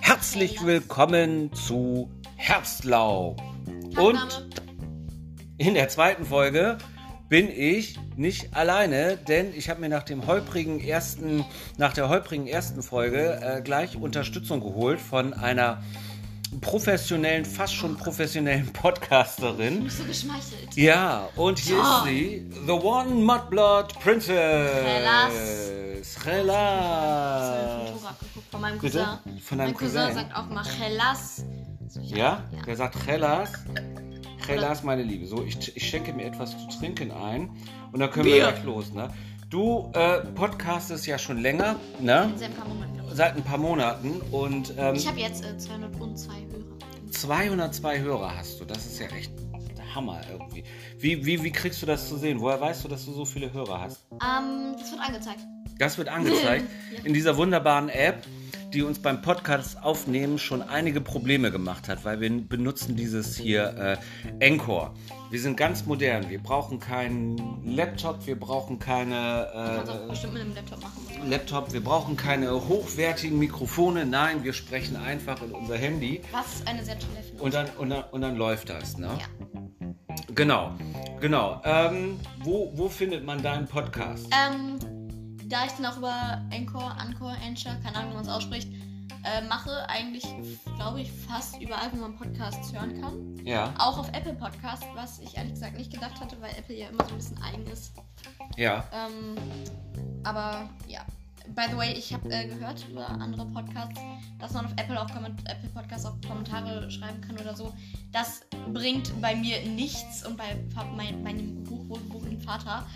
Herzlich willkommen zu Herbstlaub. Und in der zweiten Folge bin ich nicht alleine, denn ich habe mir nach dem holprigen ersten, nach der holprigen ersten Folge äh, gleich Unterstützung geholt von einer professionellen, fast schon professionellen Podcasterin. bist so geschmeichelt. Ja, und hier Oh. ist sie, The One Mudblood Princess. Hellas. Hellas. Ich Foto abgeguckt von meinem Bitte? Cousin. Von deinem mein Cousin, Cousin? sagt auch mal Chelas. Ja? Ja. Der sagt Hellas. Hellas, meine Liebe. So, ich, ich schenke mir etwas zu trinken ein und dann können wir Bier. gleich los, ne? Du äh, podcastest ja schon länger, ne? Seit ein paar Monaten. Seit ein paar Monaten und ähm, Ich habe jetzt äh, 202 Hörer. 202 Hörer hast du. Das ist ja echt der Hammer irgendwie. Wie, wie, wie kriegst du das zu sehen? Woher weißt du, dass du so viele Hörer hast? Ähm, das wird angezeigt. Das wird angezeigt in dieser wunderbaren App, die uns beim Podcast aufnehmen schon einige Probleme gemacht hat, weil wir benutzen dieses hier äh, Encore. Wir sind ganz modern. Wir brauchen keinen Laptop, wir brauchen keine äh, bestimmt mit einem Laptop machen. Laptop, wir brauchen keine hochwertigen Mikrofone. Nein, wir sprechen einfach in unser Handy Was eine sehr tolle Erfindung und dann, und dann, und dann läuft das. Ne? Ja. Genau, genau. Ähm, wo, wo findet man deinen Podcast? Ähm, da ich dann auch über Anchor, Anchor, Anchor, keine Ahnung, wie man es ausspricht, äh, mache, eigentlich, glaube ich, fast überall, wo man Podcasts hören kann. Ja, Auch auf Apple Podcast, was ich ehrlich gesagt nicht gedacht hatte, weil Apple ja immer so ein bisschen eigen ist. ja. Ähm, aber ja. By the way, ich habe äh, gehört über andere Podcasts, dass man auf Apple, auch Komment Apple Podcasts auch Kommentare schreiben kann oder so. Das bringt bei mir nichts und bei mein, meinem hochwohlwohnen Vater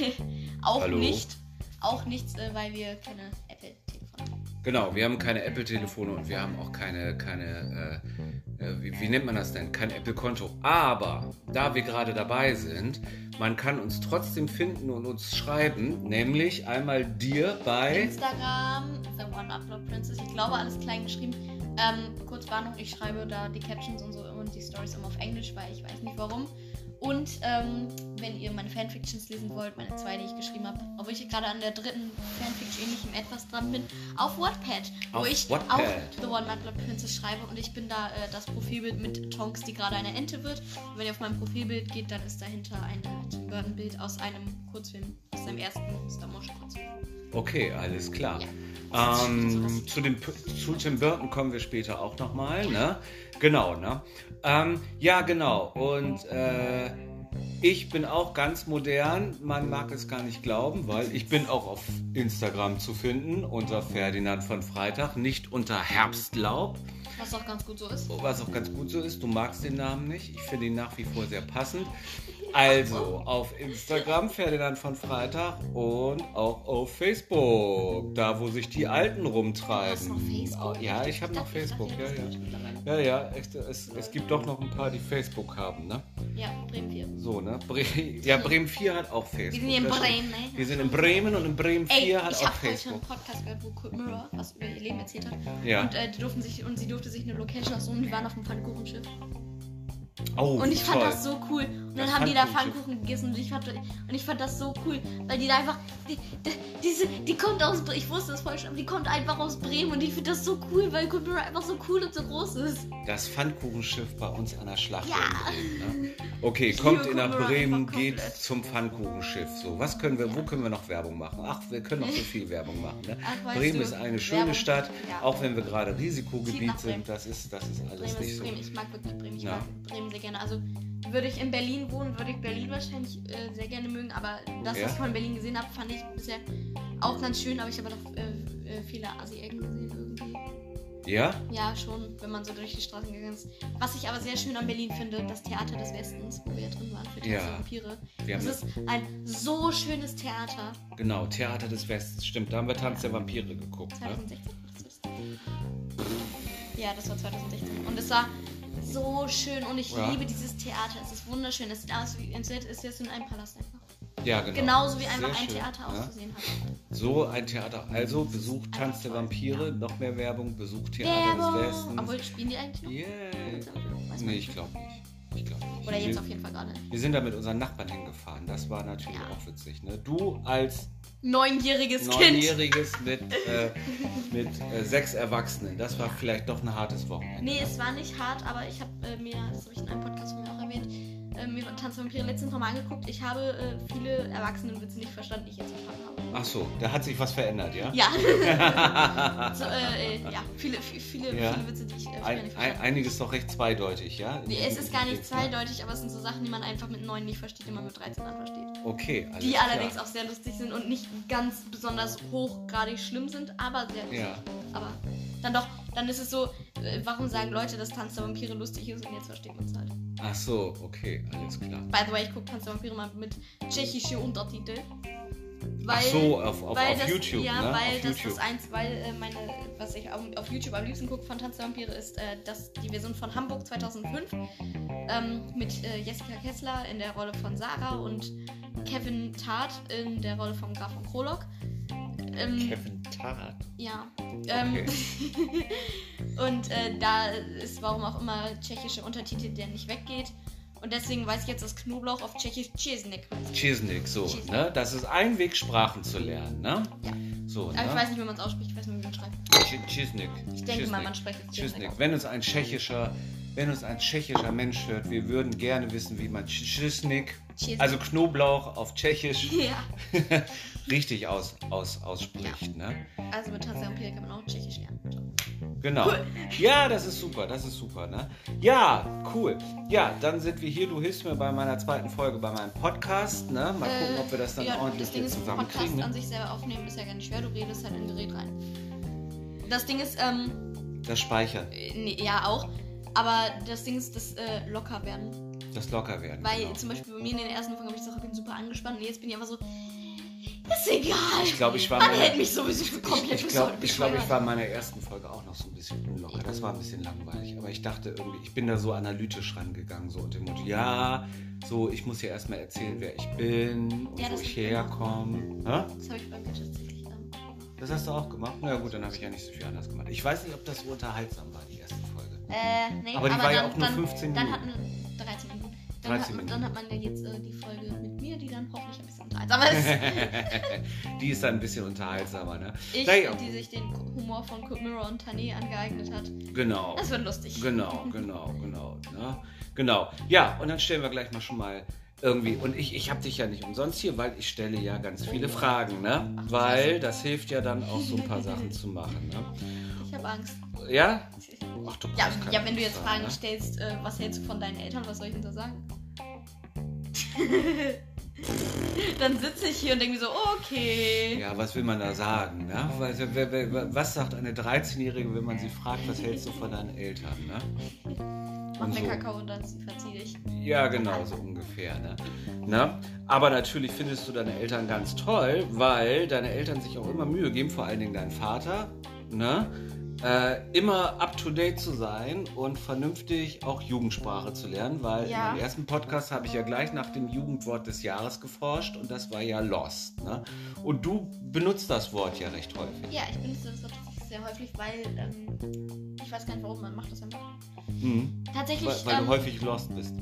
auch Hallo? nicht. Auch nichts, äh, weil wir keine Apple-Telefone haben. Genau, wir haben keine Apple-Telefone und wir haben auch keine, keine äh, äh, wie, wie nennt man das denn? Kein Apple-Konto. Aber da wir gerade dabei sind, man kann uns trotzdem finden und uns schreiben, nämlich einmal dir bei. Instagram, The One Upload Princess. Ich glaube, alles klein geschrieben. Ähm, kurz Warnung, ich schreibe da die Captions und so und die Stories immer auf Englisch, weil ich weiß nicht warum. Und ähm, wenn ihr meine Fanfictions lesen wollt, meine zwei, die ich geschrieben habe, obwohl ich gerade an der dritten Fanfiction ähnlichem etwas dran bin, auf Wattpad, wo Auf ich Wattpad. auch The One Upload Princess schreibe und ich bin da äh, das Profilbild mit Tonks, die gerade eine Ente wird. Und wenn ihr auf mein Profilbild geht, dann ist dahinter ein Tim Burton Bild aus einem Kurzfilm, aus seinem ersten Stop-Motion-Kurzfilm. Okay, alles klar. Ja. Ähm, zu, dem, zu Tim Burton kommen wir später auch nochmal, ne? Genau, ne? Ähm, ja, genau. Und äh, ich bin auch ganz modern. Man mag es gar nicht glauben, weil ich bin auch auf Instagram zu finden unter Ferdinand von Freitag, nicht unter Herbstlaub. Was auch ganz gut so ist. Was auch ganz gut so ist, du magst den Namen nicht. Ich finde ihn nach wie vor sehr passend. Also auf Instagram Ferdinand von Freitag und auch auf Facebook, da wo sich die Alten rumtreiben. Facebook? Ja, ich habe noch ich Facebook, ja, ja. Ja, ja, es, es gibt doch noch ein paar, die Facebook haben, ne? Ja, Bremen 4. So, ne? Bre ja, Bremen 4 hat auch Facebook. Wir sind in. Bremen, ne? Wir sind in Bremen und in Bremen 4 Ey, hat ich auch habe heute einen Facebook. Podcast gehört, wo Kurt Mirror was über ihr Leben erzählt hat. Ja. Und, äh, die durften sich, und sie durfte sich eine Location aussuchen, die waren auf dem Pfannkuchenschiff. Oh, Und ich fand toll. das so cool. Und dann haben die da. Pfannkuchen gegessen und ich, fand, und ich fand das so cool, weil die da einfach, die, die, diese, die kommt aus, ich wusste das voll schon, aber die kommt einfach aus Bremen und ich finde das so cool, weil Mirror einfach so cool und so groß ist. Das Pfannkuchenschiff bei uns an der Schlacht Ja. in Bremen. Ne? Okay, Ich kommt ihr nach Bremen, geht zum Pfannkuchenschiff. So, was können wir, wo können wir noch Werbung machen? Ach, wir können noch so viel Werbung machen. Ne? Ach, Bremen du, ist eine schöne Werbung, Stadt, ja. auch wenn wir gerade Risikogebiet sind. Das ist, das ist alles Bremen nicht ist so. Bremen. Ich mag wirklich Bremen. Ich Ja. mag Bremen sehr gerne. Also würde ich in Berlin wohnen, würde ich Berlin wahrscheinlich äh, sehr gerne mögen. Aber das, Ja? was ich von Berlin gesehen habe, fand ich bisher auch ganz schön. Aber ich habe noch äh, äh, viele Assi-Ecken gesehen irgendwie. Ja? Ja, schon, wenn man so durch die Straßen gegangen ist. Was ich aber sehr schön an Berlin finde, das Theater des Westens, wo wir drin waren für die Ja. Vampire. Das ist ein so schönes Theater. Genau, Theater des Westens. Stimmt, da haben wir Tanz der Vampire geguckt. Ne? 2016? Das ist- Ja, das war 2016. Und es war so schön und ich Ja. liebe dieses Theater. Es ist wunderschön. Es sieht aus wie wäre es jetzt in einem Palast einfach. Ja, genau. Genauso wie Sehr einfach ein schön, Theater ja. auszusehen hat. So ein Theater. Also besucht Tanz der Vampire, noch mehr Werbung, besucht Theater des Werbung! Westens. Obwohl, spielen die eigentlich noch? Yeah. Nee, ich glaube nicht. Ich glaube nicht. Oder jetzt wir, auf jeden Fall gerade. wir sind da mit unseren Nachbarn hingefahren. Das war natürlich Ja. auch witzig. Ne? Du als Neunjähriges Kind. Neunjähriges mit, äh, mit äh, sechs Erwachsenen. Das war vielleicht doch ein hartes Wochenende. Nee, es war nicht hart, aber ich habe äh, mir, das habe ich in einem Podcast von mir auch erwähnt, äh, mir Tanz der Vampire letztens nochmal angeguckt. Ich habe äh, viele Erwachsenenwitze nicht verstanden, die ich jetzt verstanden habe. Ach so, da hat sich was verändert, ja? Ja. so, äh, äh, ja, viele, viele, viele, Ja. viele Witze, die ich äh, früher Ein, nicht verstanden habe. einiges doch recht zweideutig, ja? Nee, es ist gar nicht zweideutig, aber es sind so Sachen, die man einfach mit 9 nicht versteht, die man mit 13 dann versteht. Okay, alles Die klar. allerdings auch sehr lustig sind und nicht ganz besonders hochgradig schlimm sind, aber sehr lustig. Ja. Aber dann doch, dann ist es so, äh, warum sagen Leute, dass Tanz der Vampire lustig ist und jetzt versteht man es halt. Ach so, okay, alles klar. By the way, ich gucke Tanz der Vampire mal mit tschechische Untertitel. Weil, Ach so, auf, auf, weil auf das, YouTube, ja, ne? weil auf das YouTube. das eins, weil äh, meine, was ich auf, auf YouTube am liebsten gucke von Tanz der Vampire ist äh, das, die Version von Hamburg 2005 ähm, mit äh, Jessica Kessler in der Rolle von Sarah und Kevin Tart in der Rolle von Graf von Krolok. Ähm, Kevin Tart. ja. Ähm, Okay. und äh, da ist warum auch immer tschechische Untertitel, der nicht weggeht. Und deswegen weiß ich jetzt, dass Knoblauch auf Tschechisch Czesnik heißt. Chisnik, so, Chisnik. ne? Das ist ein Weg, Sprachen zu lernen, ne? Ja. So, Aber ich ne? weiß nicht, wie man es ausspricht, ich weiß nur, wie man es schreibt. Ch- Chisnik. Ich denke mal, man spricht es Chisnik. Czesnik. Wenn uns ein tschechischer, wenn uns ein tschechischer Mensch hört, wir würden gerne wissen, wie man Chisnik. also Knoblauch auf Tschechisch, Ja, richtig aus, aus, ausspricht, ne? also mit Tanz der Vampire kann man auch Tschechisch lernen. Genau. Cool. Ja, das ist super, das ist super, ne? Ja, cool. Ja, dann sind wir hier. Du hilfst mir bei meiner zweiten Folge bei meinem Podcast, ne? Mal gucken, ob wir das dann Äh, ja, ordentlich das Ding hier ist, zusammenkriegen. Podcast Ne? an sich selber aufnehmen ist ja gar nicht schwer, du redest halt in ein Gerät rein. Das Ding ist, ähm, Das Speichern, äh, nee, ja auch, aber das Ding ist, das äh, locker werden. das locker werden. Weil genau. zum Beispiel bei mir in den ersten Folgen habe ich gesagt, ich bin super angespannt und jetzt bin ich einfach so, ist egal. Ich glaube, ich war Man hält mich sowieso komplett Ich glaube, ich, glaub, ich war in meiner ersten Folge auch noch so ein bisschen unlocker. Das war ein bisschen langweilig. Aber ich dachte irgendwie, ich bin da so analytisch rangegangen, so unter dem Motto, ja, so, ich muss ja erstmal erzählen, wer ich bin und Ja, wo ich herkomme. Das habe ich bei mir tatsächlich ähm, Das hast du auch gemacht? Na gut, dann habe ich ja nicht so viel anders gemacht. Ich weiß nicht, ob das so unterhaltsam war, die erste. Äh, nee, Aber die war ja dann, auch nur dann, 15 Dann Minuten. hatten 13 Minuten. Dann, 13 hat, Minuten. dann hat man ja jetzt äh, die Folge mit mir, die dann hoffentlich ein bisschen unterhaltsamer ist. die ist dann ein bisschen unterhaltsamer, ne? Ich, Naja, die sich den Humor von Kurt Mirror und Tané angeeignet hat. genau. Das wird lustig. Genau, genau, genau. Ne? Genau. Ja, und dann stellen wir gleich mal schon mal irgendwie. Und ich, ich habe dich ja nicht umsonst hier, weil ich stelle ja ganz viele Fragen, ne? Weil das hilft ja dann auch so ein paar Sachen zu machen, ne? Ich habe Angst. Ja? Ach, du Ja, ja, wenn du jetzt Fragen ne? stellst, äh, was hältst du von deinen Eltern, was soll ich denn da sagen? dann sitze ich hier und denke mir so, okay. Ja, was will man da sagen, ne? Weil, wer, wer, wer, was sagt eine 13-Jährige, wenn man sie fragt, was hältst du von deinen Eltern, ne? Mach mir so. Kakao und dann verzieh dich. Ja, genau, so ungefähr. Ne? Ne? Aber natürlich findest du deine Eltern ganz toll, weil deine Eltern sich auch immer Mühe geben, vor allen Dingen dein Vater, ne? Äh, immer up to date zu sein und vernünftig auch Jugendsprache zu lernen, weil Ja. im ersten Podcast habe ich ja gleich nach dem Jugendwort des Jahres geforscht und das war ja Lost. Ne? Und du benutzt das Wort ja recht häufig. Ja, ich benutze das tatsächlich sehr häufig, weil ähm, ich weiß gar nicht warum, man macht das einfach. Mhm. Tatsächlich. Weil, weil ähm, du häufig lost bist.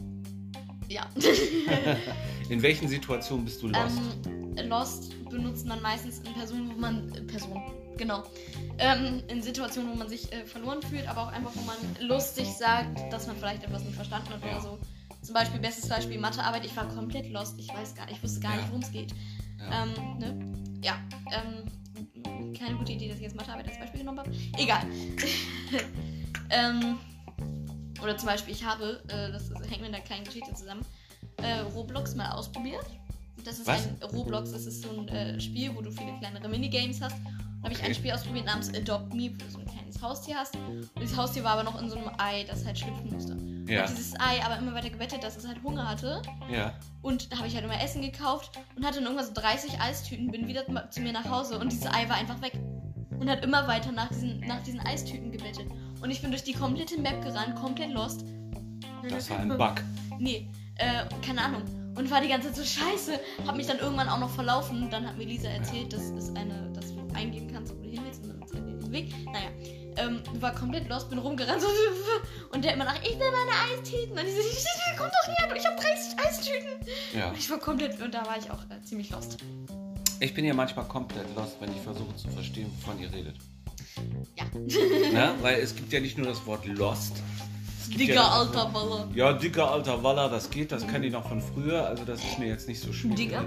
Ja. In welchen Situationen bist du lost? Ähm, Lost benutzt man meistens in Personen, wo man. Äh, Person, genau. Ähm, in Situationen, wo man sich äh, verloren fühlt, aber auch einfach, wo man lustig sagt, dass man vielleicht etwas nicht verstanden hat Ja. oder so. Zum Beispiel, bestes Beispiel Mathearbeit, ich war komplett lost, ich weiß gar ich wusste gar Ja. nicht, worum es geht. Ja. Ähm, ne? Ja, ähm, keine gute Idee, dass ich jetzt Mathearbeit als Beispiel genommen habe. Egal. ähm, oder zum Beispiel, ich habe, äh, das hängt mit einer kleinen Geschichte zusammen, äh, Roblox mal ausprobiert. Das ist Was? ein Roblox, das ist so ein äh, Spiel, wo du viele kleinere Minigames hast. Habe ich ein Spiel ausprobiert namens Adopt Me, wo du so ein kleines Haustier hast. Und dieses Haustier war aber noch in so einem Ei, das halt schlüpfen musste. ja, Und dieses Ei aber immer weiter gebettet, dass es halt Hunger hatte. ja. Und da habe ich halt immer Essen gekauft und hatte dann irgendwann so 30 Eistüten, bin wieder zu mir nach Hause und dieses Ei war einfach weg. Und hat immer weiter nach diesen, nach diesen Eistüten gebettet. Und ich bin durch die komplette Map gerannt, komplett lost. Das war ein Bug. Nee, äh, keine Ahnung. Und war die ganze Zeit so scheiße. Hab mich dann irgendwann auch noch verlaufen. Dann hat mir Lisa erzählt, dass es eine, dass du eingeben kannst, wo du hin willst und dann zeigt dir den Weg. Naja. ähm, war komplett lost, bin rumgerannt so, und der immer nach, ich will meine Eistüten. Und ich so, komm doch her, ich hab 30 Eistüten. Ja. Ich war komplett, und da war ich auch äh, ziemlich lost. Ich bin ja manchmal komplett lost, wenn ich versuche zu verstehen, wovon ihr redet. Ja. Ne? Weil es gibt ja nicht nur das Wort lost. Dicker ja, alter Baller. Ja, dicker alter Waller, das geht, das kann ich noch von früher, also das ist mir jetzt nicht so schwer. Dicker?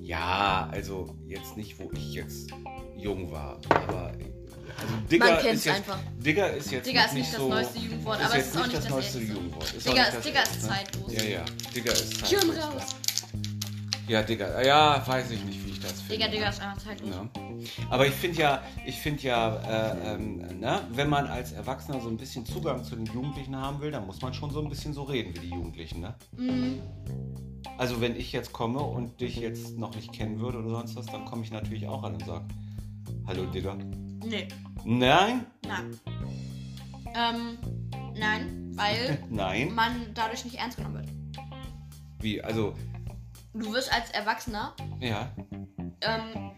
Ja, also jetzt nicht, wo ich jetzt jung war, aber also Digger ist jetzt, einfach. Digger ist jetzt Digger ist nicht das so, neueste Jugendwort, aber es ist auch nicht das neueste. Jugendwort. Ist Digger ist- Digger ist letzte, zeitlos. Ja, ja, Digger ist zeitlos. Schirm raus. Ja, Digger, ja, weiß ich nicht, wie ich das finde. Digga, Digga ist einfach zeitlos. Ja. Aber ich finde ja, ich finde ja, äh, ähm, ne, wenn man als Erwachsener so ein bisschen Zugang zu den Jugendlichen haben will, dann muss man schon so ein bisschen so reden wie die Jugendlichen, ne? Mhm. Also wenn ich jetzt komme und dich jetzt noch nicht kennen würde oder sonst was, dann komme ich natürlich auch an und sage, hallo Digga. Nee, Nein? nein. Ähm, nein, weil Nein? man dadurch nicht ernst genommen wird. Wie? Also, Du wirst als Erwachsener ja. ähm,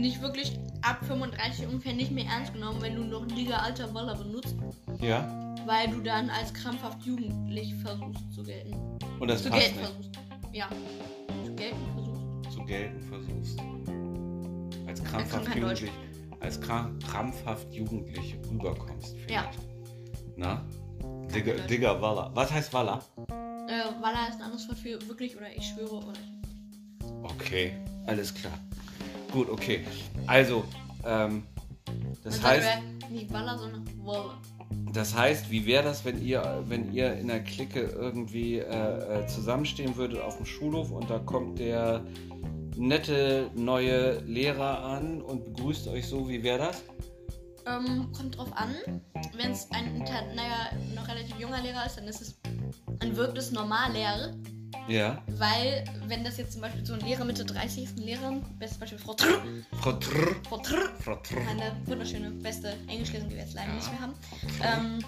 nicht wirklich ab 35 ungefähr nicht mehr ernst genommen, wenn du noch Liga alter Waller benutzt, Ja. weil du dann als krampfhaft jugendlich versuchst zu gelten. Und das zu passt gelten nicht. versuchst. Ja. Zu gelten versuchst. Zu gelten versuchst. Als krampfhaft jugendlich, als kram- krampfhaft jugendlich rüberkommst. Ja. vielleicht. Na? Digga, Walla. Was heißt Walla? Äh, Waller ist ein anderes Wort für wirklich oder ich schwöre oder Okay, alles klar. Gut, okay. Also, ähm, das Man heißt, ja nicht Waller, sondern Waller. das heißt, wie wäre das, wenn ihr, wenn ihr in der Clique irgendwie äh, äh, zusammenstehen würdet auf dem Schulhof und da kommt der nette neue Lehrer an und begrüßt euch so, wie wäre das? Ähm, kommt drauf an. Wenn es ein, naja, noch relativ junger Lehrer ist, dann ist es, dann wirkt es normal leer. Ja. Weil, wenn das jetzt zum Beispiel so ein Lehrer Mitte 30 ist, ein Lehrer, bestes Beispiel Frau Trr, Frau Trrr. Frau Trr, Frau Trrr. meine wunderschöne, beste Englischlesung, die wir jetzt leider Ja. nicht mehr haben. Ähm,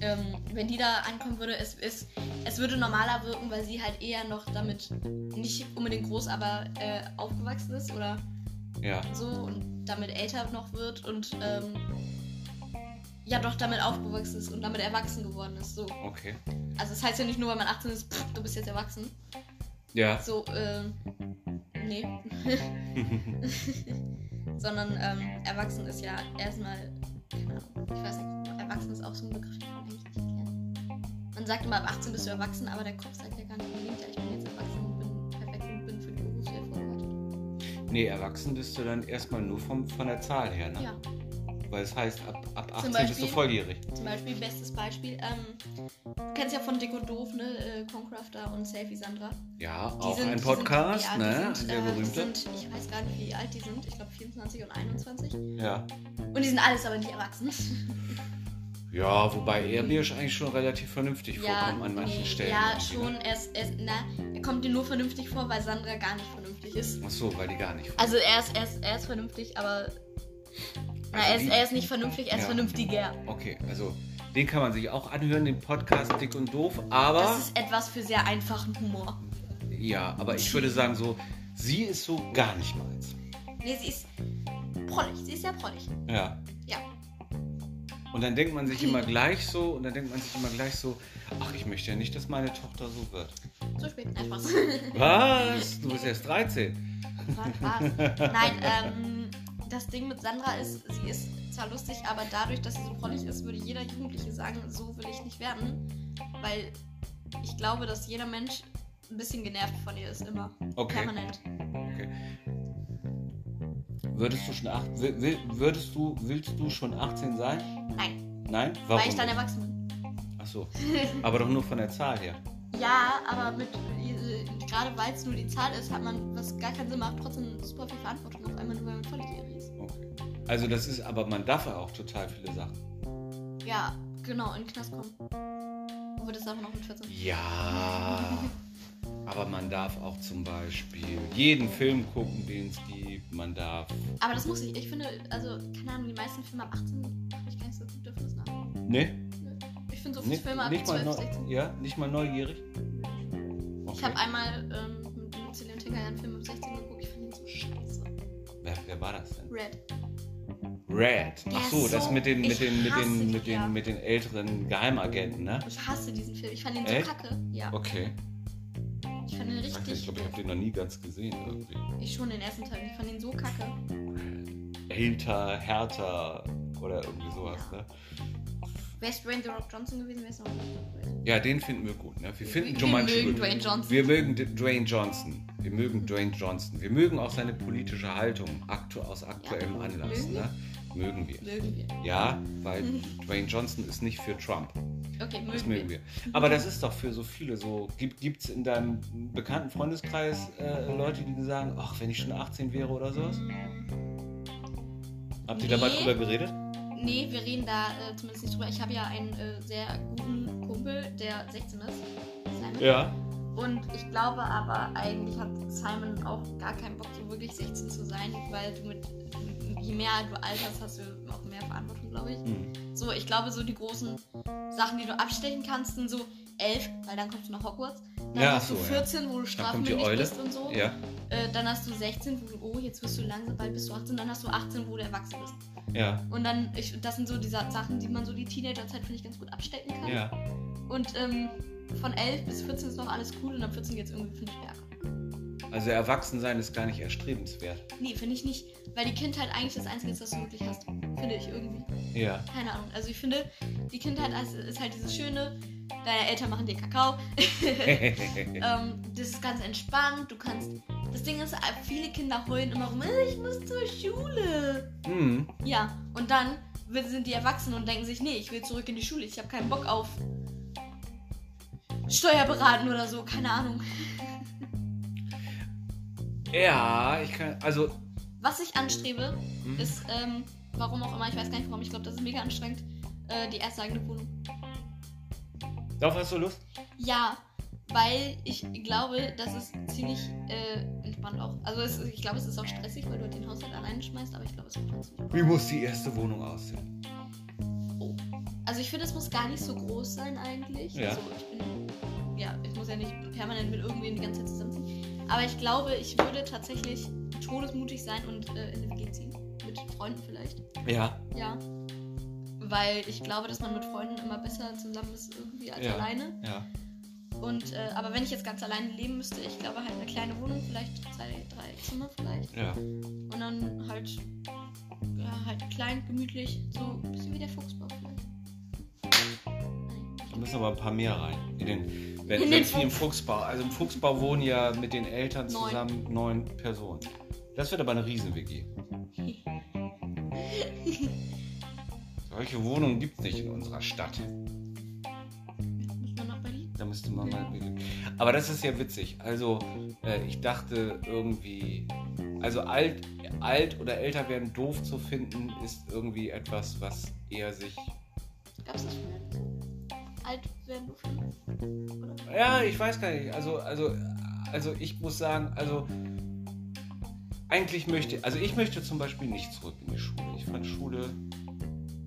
ähm, wenn die da ankommen würde, es, es, es würde normaler wirken, weil sie halt eher noch damit nicht unbedingt groß, aber äh, aufgewachsen ist oder Ja. so und damit älter noch wird und ähm, ja doch damit aufgewachsen ist und damit erwachsen geworden ist. So. Okay. Also das heißt ja nicht nur, weil man 18 ist, pff, du bist jetzt erwachsen. Ja. So, ähm, nee. Sondern ähm, erwachsen ist ja erstmal, keine Ahnung, ich weiß nicht, erwachsen ist auch so ein Begriff, den man eigentlich nicht kennt. Man sagt immer, ab 18 bist du erwachsen, aber der Kopf sagt ja gar nicht unbedingt, ja, ich bin jetzt erwachsen und bin perfekt und bin für die Berufswelt vorbereitet. Nee, erwachsen bist du dann erstmal nur vom, von der Zahl her, ne? Ja. Weil es heißt, ab, ab Zum 18 bist du Beispiel- volljährig. Zum Beispiel, bestes Beispiel, ähm, du kennst ja von Dick und Doof, ne, äh, Concrafter und Selfie Sandra. Ja, Die auch sind- ein Podcast, sind, ja, ne? Sind, der äh, berühmte. Sind, ich weiß gar nicht, wie alt die sind. Ich glaube 24 und 21. ja. Und die sind alles aber nicht erwachsen. Ja, wobei er mir eigentlich schon relativ vernünftig vorkommt an manchen Stellen. Ja, schon. Ne? Er, ist, er, ist, na, er kommt dir nur vernünftig vor, weil Sandra gar nicht vernünftig ist. Ach so, weil die gar nicht. Also er ist, er ist, er ist vernünftig, aber. Na, Also er, ist, er ist nicht vernünftig, er ist Ja. vernünftiger. Okay, also den kann man sich auch anhören, den Podcast Dick und Doof. Aber Das ist etwas für sehr einfachen Humor. ja, aber ich würde sagen so, sie ist so gar nicht meins. Nee, sie ist prollig. Sie ist sehr prollig. Ja. Ja. Und dann denkt man sich immer gleich so, und dann denkt man sich immer gleich so, ach, ich möchte ja nicht, dass meine Tochter so wird. Zu spät. Nein, Spaß. Was? Du bist erst 13. Was? Nein, ähm, das Ding mit Sandra ist, sie ist zwar lustig, aber dadurch, dass sie so prollig ist, würde jeder Jugendliche sagen, so will ich nicht werden. Weil ich glaube, dass jeder Mensch ein bisschen genervt von ihr ist, immer. Okay. Permanent. Okay. Würdest du schon acht, will, würdest du, willst du schon 18 sein? Nein, Nein? Warum? weil ich dann erwachsen bin. Ach so. Aber doch nur von der Zahl her. Ja, aber mit äh, gerade weil es nur die Zahl ist, hat man, was gar keinen Sinn macht, trotzdem super viel Verantwortung auf einmal, nur weil man volljährig. Also das ist, aber man darf ja auch total viele Sachen. Ja, genau, in den Knast kommen. Obwohl das darf man auch mit 14. Ja. Aber man darf auch zum Beispiel jeden Film gucken, den es gibt. Man darf. Aber das muss ich. Ich finde, also, keine Ahnung, die meisten Filme ab 18 habe ich gar nicht so gut dürfen das nach. Ne? Ich finde so viele Nicht, Filme ab nicht, mal 12, neu, 16. ja, nicht mal neugierig? Ich habe einmal ähm, mit, mit Celine Tinker einen Film ab 16 geguckt. Ich fand ihn so scheiße. Wer, wer war das denn? Red. Red. Ach so, das mit den, mit den, mit den, mit den, mit den älteren Geheimagenten, ne? Ich hasse diesen Film. Ich fand ihn so kacke. Ja. Okay. Ich fand ihn weiß nicht, ich richtig. glaube, ich habe den noch nie ganz gesehen irgendwie. ich schon den ersten Teil. Ich fand ihn so kacke. Älter, härter oder irgendwie sowas, ne? Wäre es Dwayne The Rock Johnson gewesen, wäre es noch nicht. Ja, den finden wir gut, ne? Wir finden wir mögen gut. Dwayne Johnson. Wir mögen Dwayne Johnson. Wir mögen Dwayne Johnson. Wir mögen auch seine politische Haltung aktu aus aktuellem Ja, Anlass, wir. ne? Mögen wir. Mögen wir. Ja, weil Dwayne Johnson ist nicht für Trump. Okay, mögen, Das mögen wir. Aber das ist doch für so viele so. Gibt es in deinem bekannten Freundeskreis äh, Leute, die sagen, ach, wenn ich schon 18 wäre oder sowas? Habt ihr da mal Nee. drüber geredet? Nee, wir reden da äh, zumindest nicht drüber. Ich habe ja einen äh, sehr guten Kumpel, der 16 ist. Simon. Ja. Und ich glaube aber, eigentlich hat Simon auch gar keinen Bock, so wirklich 16 zu sein, weil du mit, je mehr du alterst, hast du auch mehr Verantwortung, glaube ich. Hm. So, ich glaube, so die großen Sachen, die du abstechen kannst, sind so 11, weil dann kommst du nach Hogwarts. Dann Ja, hast du so, ja. 14, wo du strafmündig bist und so. Ja, Äh, dann hast du 16, wo du, oh, jetzt wirst du langsam, bald bist du 18. Dann hast du 18, wo du erwachsen bist. ja, Und dann, ich, das sind so die Sa- Sachen, die man so die Teenagerzeit, finde ich, ganz gut abstecken kann. ja. Und ähm, von 11 bis 14 ist noch alles cool und ab 14 geht es irgendwie, finde ich, bergab. Also Erwachsensein ist gar nicht erstrebenswert. Nee, finde ich nicht. Weil die Kindheit eigentlich das Einzige ist, was du wirklich hast. Finde ich irgendwie. Ja. Keine Ahnung. Also ich finde, die Kindheit ist, halt dieses Schöne, deine Eltern machen dir Kakao. ähm, das ist ganz entspannt. Du kannst. Das Ding ist, viele Kinder heulen immer rum, "Äh, ich muss zur Schule. hm. Ja, und dann sind die erwachsen und denken sich, nee, ich will zurück in die Schule. Ich habe keinen Bock auf Steuerberaten oder so. Keine Ahnung. Ja, ich kann. Also. Was ich anstrebe, hm. ist, ähm, warum auch immer, ich weiß gar nicht warum, ich glaube, das ist mega anstrengend, äh, die erste eigene Wohnung. Darauf hast du Lust? Ja, weil ich glaube, das ist ziemlich äh, entspannt auch. Also es, ich glaube, es ist auch stressig, weil du halt den Haushalt alleine schmeißt, aber ich glaube, es wird trotzdem. Wie muss die erste Wohnung aussehen? Also ich finde, es muss gar nicht so groß sein eigentlich. Ja. Also ich bin, ja, ich muss ja nicht permanent mit irgendwem die ganze Zeit zusammenziehen. Aber ich glaube, ich würde tatsächlich todesmutig sein und äh, in eine WG ziehen. Mit Freunden vielleicht. Ja. Ja. Weil ich glaube, dass man mit Freunden immer besser zusammen ist irgendwie als Ja. alleine. Ja. Und, äh, aber wenn ich jetzt ganz alleine leben müsste, ich glaube halt eine kleine Wohnung, vielleicht zwei, drei Zimmer vielleicht. Ja. Und dann halt, ja, halt klein, gemütlich, so ein bisschen wie der Fuchsbau vielleicht. Da müssen aber ein paar mehr rein. In den, wenn In den es wie im Fuchsbau. Also im Fuchsbau wohnen ja mit den Eltern Neun. zusammen neun Personen. Das wird aber eine Riesen-WG. Solche Wohnungen gibt es nicht in unserer Stadt. Muss man nach Berlin? Da müsste man mal. Aber das ist ja witzig. Also, äh, ich dachte irgendwie. Also, alt, alt oder älter werden doof zu finden, ist irgendwie etwas, was eher sich. Gab's das nicht? Alt werden schon? Oder? Ja, ich weiß gar nicht. Also, also, also ich muss sagen, also. Eigentlich möchte. Also, ich möchte zum Beispiel nicht zurück in die Schule. Ich fand Schule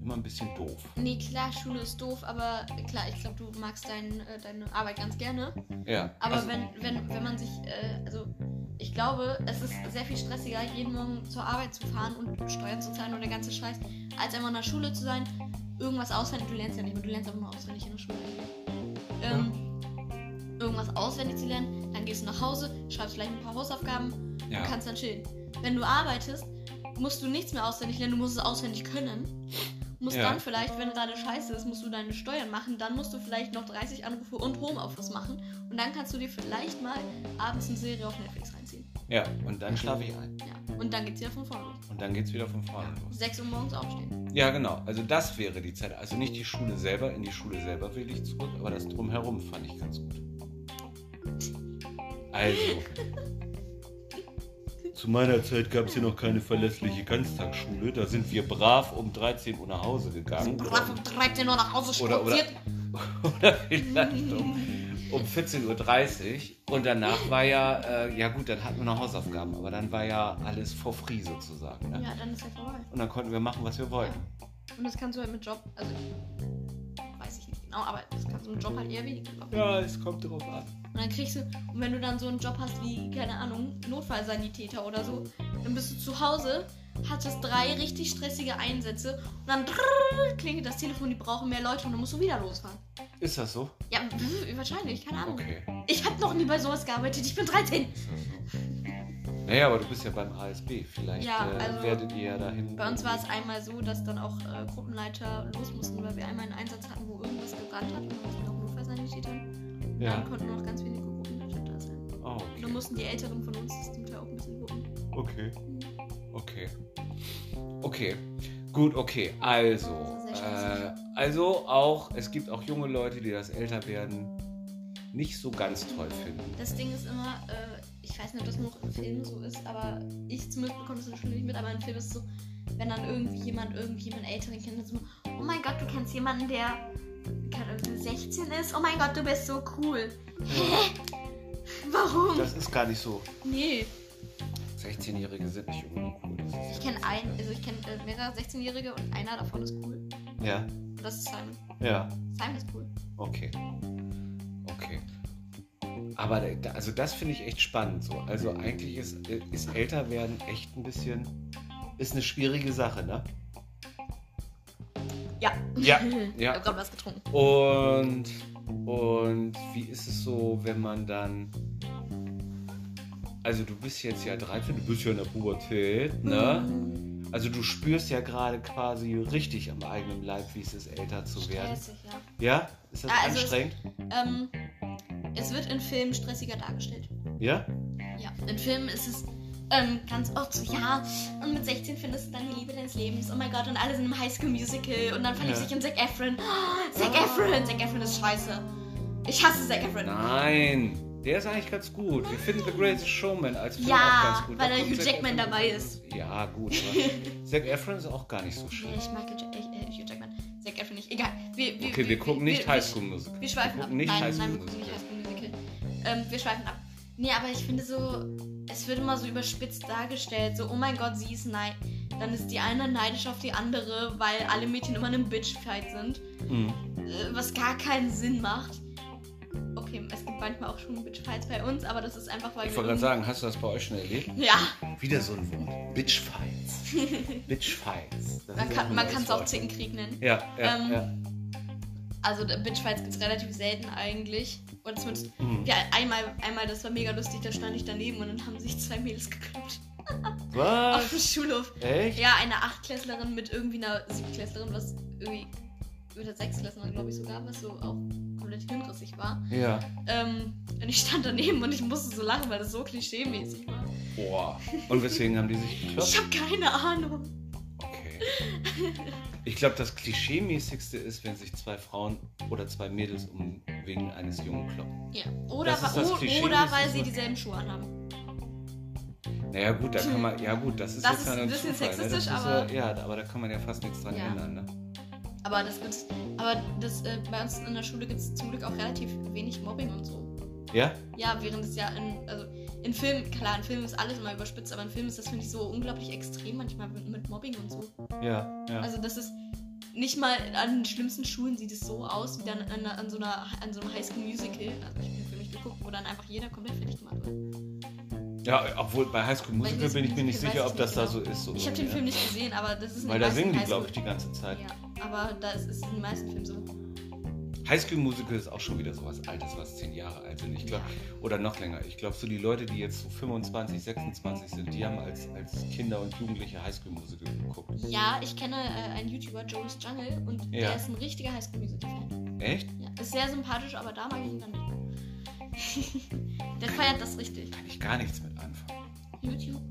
immer ein bisschen doof. Nee, klar, Schule ist doof, aber klar, ich glaube, du magst dein, äh, deine Arbeit ganz gerne. Ja. Aber also, wenn, wenn, wenn man sich, äh, also ich glaube, es ist sehr viel stressiger, jeden Morgen zur Arbeit zu fahren und Steuern zu zahlen und der ganze Scheiß, als einmal in der Schule zu sein, irgendwas auswendig, du lernst ja nicht mehr, du lernst aber nur auswendig in der Schule. Ähm, irgendwas auswendig zu lernen, dann gehst du nach Hause, schreibst vielleicht ein paar Hausaufgaben Ja. kannst dann chillen. Wenn du arbeitest, musst du nichts mehr auswendig lernen, du musst es auswendig können. Musst Ja. dann vielleicht, wenn gerade scheiße ist, musst du deine Steuern machen, dann musst du vielleicht noch 30 Anrufe und Homeoffice machen und dann kannst du dir vielleicht mal abends eine Serie auf Netflix reinziehen. Ja, und dann schlafe ich ein. Ja. Und dann geht's wieder von vorne los. Und dann geht's wieder von vorne los. 6 Uhr morgens aufstehen. Ja, genau. Also das wäre die Zeit. Also nicht die Schule selber, in die Schule selber will ich zurück, aber das drumherum fand ich ganz gut. Also. Zu meiner Zeit gab es hier noch keine verlässliche Ganztagsschule. Da sind wir brav um 13 Uhr nach Hause gegangen. Brav um 13 Uhr nach Hause Oder- oder-. Oder vielleicht um, um 14.30 Uhr. Und danach war ja, äh, ja gut, dann hatten wir noch Hausaufgaben, aber dann war ja alles for free sozusagen. Ne? Ja, dann ist ja vorbei. Und dann konnten wir machen, was wir wollten. Und das kannst du halt mit Job, also genau, aber das kannst du mit Job halt eher weniger. machen. Ja, es kommt drauf an. Und dann kriegst du, und wenn du dann so einen Job hast wie, keine Ahnung, Notfallsanitäter oder so, dann bist du zu Hause hat es drei richtig stressige Einsätze und dann drrrr, klingelt das Telefon, die brauchen mehr Leute und dann musst du wieder losfahren. Ist das so? Ja, wahrscheinlich, keine Ahnung. Okay. Ich habe noch nie bei sowas gearbeitet, ich bin 13. Ist das so? Naja, aber du bist ja beim ASB. Vielleicht Ja, äh, also werdet ihr ja dahin. Bei uns war es einmal so, dass dann auch äh, Gruppenleiter los mussten, weil wir einmal einen Einsatz hatten, wo irgendwas gebrannt hat und dann mussten auch Notfallsanitäter. Und Ja. dann konnten noch ganz wenige Gruppenleiter da sein. Oh, Und okay. dann mussten die Älteren von uns das zum Teil auch ein bisschen wuppen. Okay. Okay. Okay. Gut, okay. Also. Äh, also auch, es gibt auch junge Leute, die das Älterwerden nicht so ganz toll finden. Das Ding ist immer, äh, ich weiß nicht, ob das nur noch in Filmen so ist, aber ich zumindest bekomme das in der Schule nicht mit, aber in Filmen ist es so, wenn dann irgendwie jemand, irgendwie jemand Älteren kennt, dann so, oh mein Gott, du kennst jemanden, der keine Ahnung, 16 ist? Oh mein Gott, du bist so cool. Hä? Warum? Das ist gar nicht so. nee. 16-Jährige sind nicht unbedingt cool. Das ist Ich kenne einen, also ich kenne äh, mehrere 16-Jährige und einer davon ist cool. ja. Und das ist Simon. Ja. Simon ist cool. Okay. Okay. Aber also das finde ich echt spannend so. Also eigentlich ist, ist älter werden echt ein bisschen ist eine schwierige Sache, ne? Ja. Ja, Ich ja. habe gerade was getrunken. Und und wie ist es so, wenn man dann also du bist jetzt ja 13, du bist ja in der Pubertät, ne? Also du spürst ja gerade quasi richtig am eigenen Leib, wie es ist, älter zu werden. Stressig, ja. Ja? Ist das Ja, also es- anstrengend? Ähm, es wird in Filmen stressiger dargestellt. Ja? Ja, in Filmen ist es ähm, ganz oft so, ja, und mit 16 findest du dann die Liebe deines Lebens. Oh mein Gott, und alle sind im Highschool-Musical und dann verliebt Ja. sich in Zac Efron. Oh, Zac Efron, Zac Efron ist scheiße. Ich hasse Zac Efron. Nein, der ist eigentlich ganz gut. Wir finden The Greatest Showman als Film Ja, auch ganz gut. weil Da Hugh Zac Jackman Efron- dabei ist. Ja, gut, Zac Efron ist auch gar nicht so Nee, schlimm. ich mag Hugh, äh, Hugh Jackman. Wir, wir, Okay, wir gucken nicht wir- High School Musical. Wir schweifen wir ab. nicht nein, nein, wir gucken nicht Musical. High School Musical. Ähm, wir schweifen ab. Nee, aber ich finde so, es wird immer so überspitzt dargestellt. So, oh mein Gott, sie ist neid. Dann ist die eine neidisch auf die andere, weil alle Mädchen immer in einem Bitchfight sind. Mhm. Äh, was gar keinen Sinn macht. Okay, es gibt manchmal auch schon Bitchfights bei uns, aber das ist einfach, weil Ich wir wollte gerade sagen, hast du das bei euch schon erlebt? Ja, Wieder so ein Wort. Bitchfights. Bitchfights. Das man kann es auch. Zickenkrieg nennen. Ja, ja, Ähm, ja. Also Bitchfights gibt es relativ selten eigentlich. Oder zumindest Mhm. Ja, einmal, einmal, das war mega lustig, da stand ich daneben und dann haben sich zwei Mädels gekloppt. Auf dem Was? Schulhof. Echt? Ja, eine Achtklässlerin mit irgendwie einer Siebtklässlerin, was irgendwie, oder Sechstklässlerin, glaube ich sogar, was so auch komplett hirnrissig war. Ja. Ähm, und ich stand daneben und ich musste so lachen, weil das so klischee-mäßig war. Boah. Und weswegen haben die sich geklopft? Ich habe keine Ahnung. Okay. Ich glaube, das Klischee-mäßigste ist, wenn sich zwei Frauen oder zwei Mädels um wegen eines Jungen kloppen. Ja. Oder, oder weil sie dieselben Schuhe anhaben. Naja, gut, da kann man. Ja, gut, das ist Das jetzt ist ja ein bisschen Zufall, ne? Sexistisch, ist, aber- äh, Ja, aber da kann man ja fast nichts dran Ja. ändern, ne? Aber das gibt's. Aber das, äh, bei uns in der Schule gibt es zum Glück auch relativ wenig Mobbing und so. Ja? Ja, während es ja in, also in Filmen, klar, in Filmen ist alles immer überspitzt, aber in Filmen ist das, finde ich, so unglaublich extrem manchmal mit, mit Mobbing und so. Ja, ja. Also das ist nicht mal an den schlimmsten Schulen sieht es so aus, wie dann an, an, so, einer, an so einem Highschool Musical, also ich den Film nicht geguckt, wo dann einfach jeder komplett fertig gemacht wird. ja, obwohl bei High School Musical bin ich mir nicht sicher, ob das nicht da genau. so ist. So Ich habe den Film nicht gesehen, aber das ist Weil da singen die, Highschool- glaube ich, die ganze Zeit. Ja, aber da ist es in den meisten Filmen so. High School Musical ist auch schon wieder sowas Altes, was zehn Jahre alt sind. Ich glaube, oder noch länger. Ich glaube, so die Leute, die jetzt so 25, 26 sind, die haben als, als Kinder und Jugendliche High School Musical geguckt. Ja, ich kenne äh, einen YouTuber, Joey's Jungle, und Ja. der ist ein richtiger Highschool Musical-Fan. Echt? Ja, ist sehr sympathisch, aber da mag ich ihn dann nicht. der feiert das richtig. Kann ich gar nichts mit anfangen. YouTube?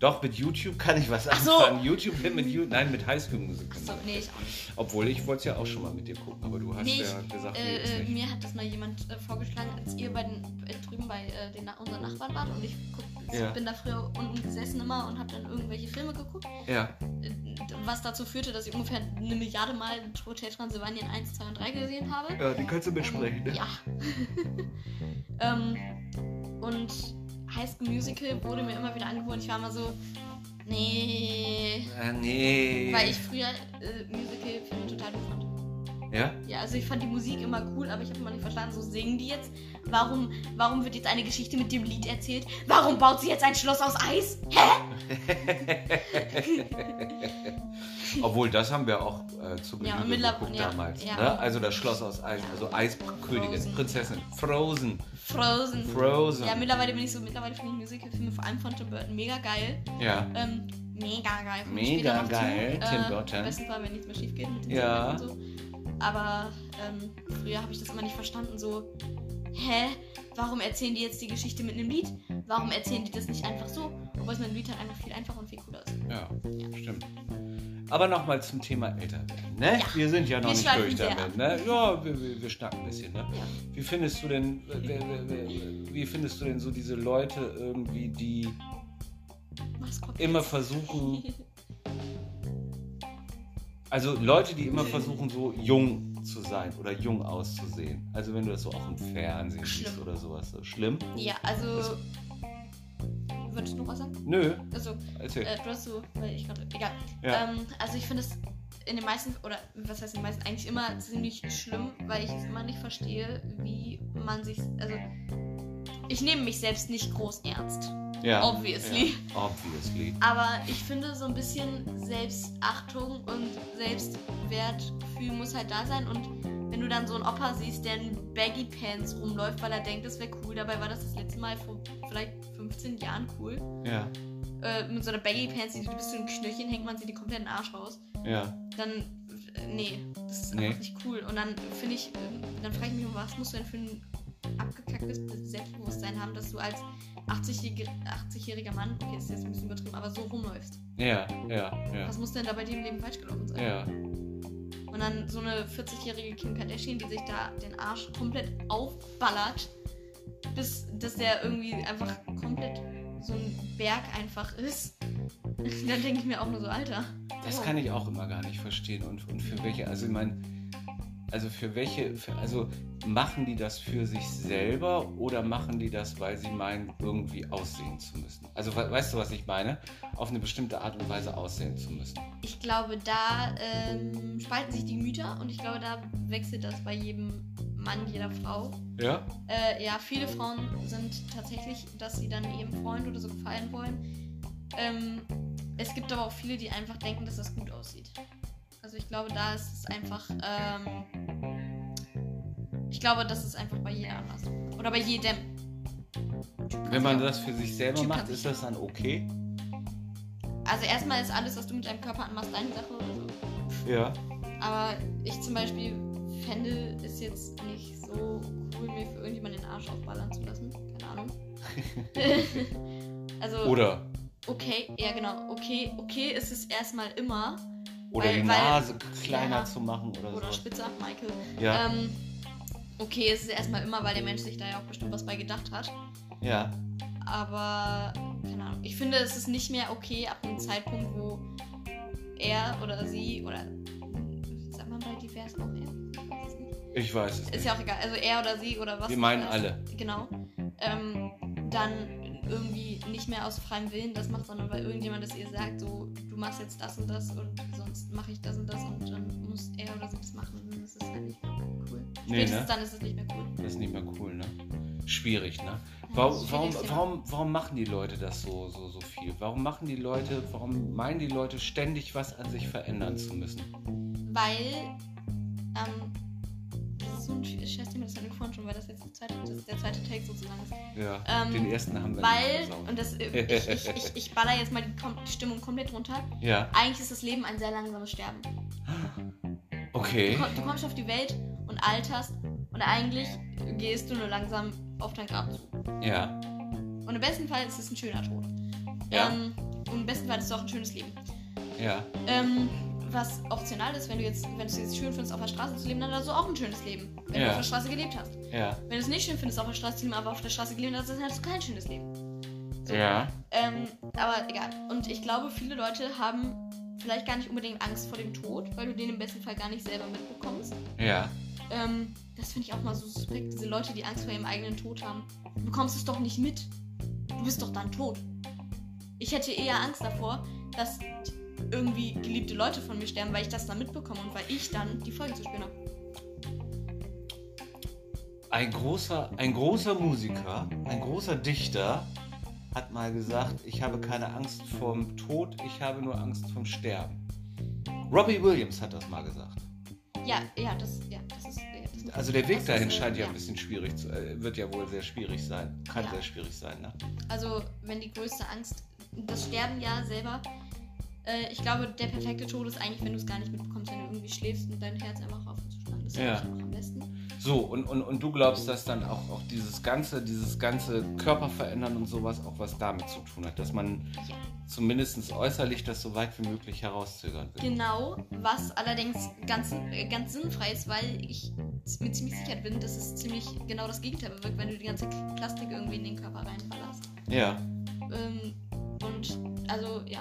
Doch, mit YouTube kann ich was Ach so. anfangen. YouTube mit You nein, mit High School Musical. Achso, nee, ich auch nicht. Obwohl ich wollte es ja auch schon mal mit dir gucken, aber du hast Nee, ja gesagt, nee, Äh, ist nicht. mir hat das mal jemand äh, vorgeschlagen, als ihr bei den, äh, drüben bei äh, den, Na- unseren Nachbarn wart und ich guck, Ja. bin da früher unten gesessen immer und habe dann irgendwelche Filme geguckt, Ja, äh, was dazu führte, dass ich ungefähr eine Milliarde Mal Hotel Transylvanien 1, 2 und 3 gesehen habe. ja, die kannst du mitsprechen, ne? Ja. ähm, und High School Musical wurde mir immer wieder angeboten. Ich war immer so, nee. Ah, nee. Weil ich früher äh, Musical-Filme total doof fand. Ja? Ja, also ich fand die Musik immer cool, aber ich habe immer nicht verstanden, so singen die jetzt? Warum, warum wird jetzt eine Geschichte mit dem Lied erzählt? Warum baut sie jetzt ein Schloss aus Eis? Hä? Obwohl, das haben wir auch äh, zu Ja, und mittler- geguckt ja, damals. ja. Ne? Also das Schloss aus Eis, also Eiskönigin, Frozen. Prinzessin, Frozen, Frozen. Frozen. Ja, mittlerweile bin ich so, mittlerweile finde ich Musicalfilme, vor allem von Tim Burton, mega geil. Ja, Ähm, mega geil. Mega geil, zu. Tim äh, Burton. Am besten Fall, wenn nichts mehr schief geht mit den Ja. Und so. Aber ähm, früher habe ich das immer nicht verstanden, so, hä, warum erzählen die jetzt die Geschichte mit einem Lied? Warum erzählen die das nicht einfach so? Obwohl es mit einem Lied halt einfach viel einfacher und viel cooler ist. ja, stimmt. Aber nochmal zum Thema älter werden. Ne? Ja. Wir sind ja noch Wir nicht durch damit. Ne? Ja, wir, wir, wir schnacken ein bisschen. Ne? Ja. Wie findest du denn, äh, wer- wie findest du denn so diese Leute irgendwie, die immer versuchen, also Leute, die immer versuchen, so jung zu sein oder jung auszusehen. Also wenn du das so auch im Fernsehen siehst Schlimm. oder sowas. So. Schlimm? Ja, also. Würdest du noch was sagen? Nö, Also, erzähl. äh, du hast so, weil ich gerade. Egal. Ja. Ähm, also, ich finde es in den meisten, oder was heißt in den meisten, eigentlich immer ziemlich schlimm, weil ich es immer nicht verstehe, wie man sich. Also, ich nehme mich selbst nicht groß ernst. Ja. obviously. Ja, obviously. Aber ich finde, so ein bisschen Selbstachtung und Selbstwertgefühl muss halt da sein. Und wenn du dann so einen Opa siehst, der in Baggy Pants rumläuft, weil er denkt, das wäre cool, dabei war das das letzte Mal vor vielleicht 15 Jahren cool. Ja, Äh, mit so einer Baggy Pants, die du bis zu den Knöcheln hängt, man sieht die kompletten Arsch raus. ja. Dann, äh, nee, das ist Nee. einfach nicht cool. Und dann finde ich, ähm, dann frage ich mich, was musst du denn für ein abgekacktes Selbstbewusstsein haben, dass du als 80-jähriger 80 Mann, okay, ist jetzt ein bisschen übertrieben, aber so rumläufst. Ja, ja, ja. Was muss denn da bei dir im Leben falsch gelaufen sein? Ja, Und dann so eine 40-jährige Kim Kardashian, die sich da den Arsch komplett aufballert, bis dass der irgendwie einfach komplett so ein Berg einfach ist. dann denke ich mir auch nur so, Alter. das oh. kann ich auch immer gar nicht verstehen. Und, und für welche, also ich meine, also für welche, für, also machen die das für sich selber oder machen die das, weil sie meinen, irgendwie aussehen zu müssen? Also we- weißt du, was ich meine? Auf eine bestimmte Art und Weise aussehen zu müssen. Ich glaube, da ähm, spalten sich die Gemüter und ich glaube, da wechselt das bei jedem Mann, jeder Frau. Ja? Äh, ja, viele Frauen sind tatsächlich, dass sie dann ihrem Freund oder so gefallen wollen. Ähm, es gibt aber auch viele, die einfach denken, dass das gut aussieht. Also ich glaube, da ist es einfach. Ähm, ich glaube, das ist einfach bei jeder anders. Oder bei jedem. Wenn man das für sich selber Typ macht, ist das dann okay? Also erstmal ist alles, was du mit deinem Körper anmachst, deine Sache oder so. Ja. Aber ich zum Beispiel fände es jetzt nicht so cool, mir für irgendjemanden den Arsch aufballern zu lassen. Keine Ahnung. also, Oder, okay, ja genau, okay, okay ist es erstmal immer. Oder Weil- die weil- Nase kleiner ja. zu machen oder, Oder so. spitzer, Michael. Ja, Ähm, okay ist es erstmal immer, weil der Mensch sich da ja auch bestimmt was bei gedacht hat. ja. Aber, keine Ahnung. Ich finde, es ist nicht mehr okay ab einem Zeitpunkt, wo er oder sie oder. Sagt man bei divers auch er? Ich weiß es Ist nicht. ja auch egal. Also er oder sie oder was. Wir meinen alle. Genau. Ähm, dann irgendwie nicht mehr aus freiem Willen das macht, sondern weil irgendjemand es ihr sagt, so, du machst jetzt das und das und sonst mache ich das und das und dann muss er oder sie das machen. Und das ist halt nicht mehr cool. Nee, ne? dann ist es nicht mehr cool. Das ist nicht mehr cool, ne? Schwierig, ne? Warum, warum, warum, warum machen die Leute das so, so, so viel? Warum machen die Leute, warum meinen die Leute ständig was an sich verändern zu müssen? Weil, ähm, so ein Thema, das wir vorhin schon, weil das jetzt der zweite, das der zweite Take sozusagen ist. Ja, Ähm, den ersten haben wir Weil, nicht und das, äh, ich, ich, ich, ich baller jetzt mal die, Stimmung komplett runter. Ja, Eigentlich ist das Leben ein sehr langsames Sterben. okay. Du, du kommst auf die Welt und alterst und eigentlich gehst du nur langsam auf dein Grab zu. Ja, Und im besten Fall ist es ein schöner Tod. Ja. Ähm, und im besten Fall ist es auch ein schönes Leben. ja, Ähm, was optional ist, wenn du jetzt, wenn du es jetzt schön findest, auf der Straße zu leben, dann hast du auch ein schönes Leben. Wenn Ja. du auf der Straße gelebt hast. ja, Wenn du es nicht schön findest, auf der Straße zu leben, aber auf der Straße gelebt hast, dann hast du kein schönes Leben. So. ja, Ähm, aber egal. Und ich glaube, viele Leute haben vielleicht gar nicht unbedingt Angst vor dem Tod, weil du den im besten Fall gar nicht selber mitbekommst. ja, Ähm, das finde ich auch mal so suspekt, diese Leute, die Angst vor ihrem eigenen Tod haben. Du bekommst es doch nicht mit. Du bist doch dann tot. Ich hätte eher Angst davor, dass irgendwie geliebte Leute von mir sterben, weil ich das dann mitbekomme und weil ich dann die Folgen zu spüren habe. Ein großer, ein großer Musiker, ein großer Dichter hat mal gesagt, ich habe keine Angst vorm Tod, ich habe nur Angst vom Sterben. Robbie Williams hat das mal gesagt. Ja, ja, das, ja, das ist. Ja, das also der Weg dahin ist, scheint ja ein bisschen schwierig zu, äh, wird ja wohl sehr schwierig sein. Kann Ja. sehr schwierig sein, ne? Also, wenn die größte Angst. Das Sterben ja selber. Äh, ich glaube, der perfekte Tod ist eigentlich, wenn du es gar nicht mitbekommst, wenn du irgendwie schläfst und dein Herz einfach aufhört zu schlagen. Das ist Ja. am besten. So, und, und, und du glaubst, dass dann auch, auch dieses ganze, dieses ganze Körper verändern und sowas auch was damit zu tun hat, dass man Ja. zumindest äußerlich das so weit wie möglich herauszögern will. Genau, was allerdings ganz, äh, ganz sinnfrei ist, weil ich mir ziemlich sicher bin, dass es ziemlich genau das Gegenteil bewirkt, wenn du die ganze Plastik irgendwie in den Körper reinballerst. Ja, Ähm, und also, ja,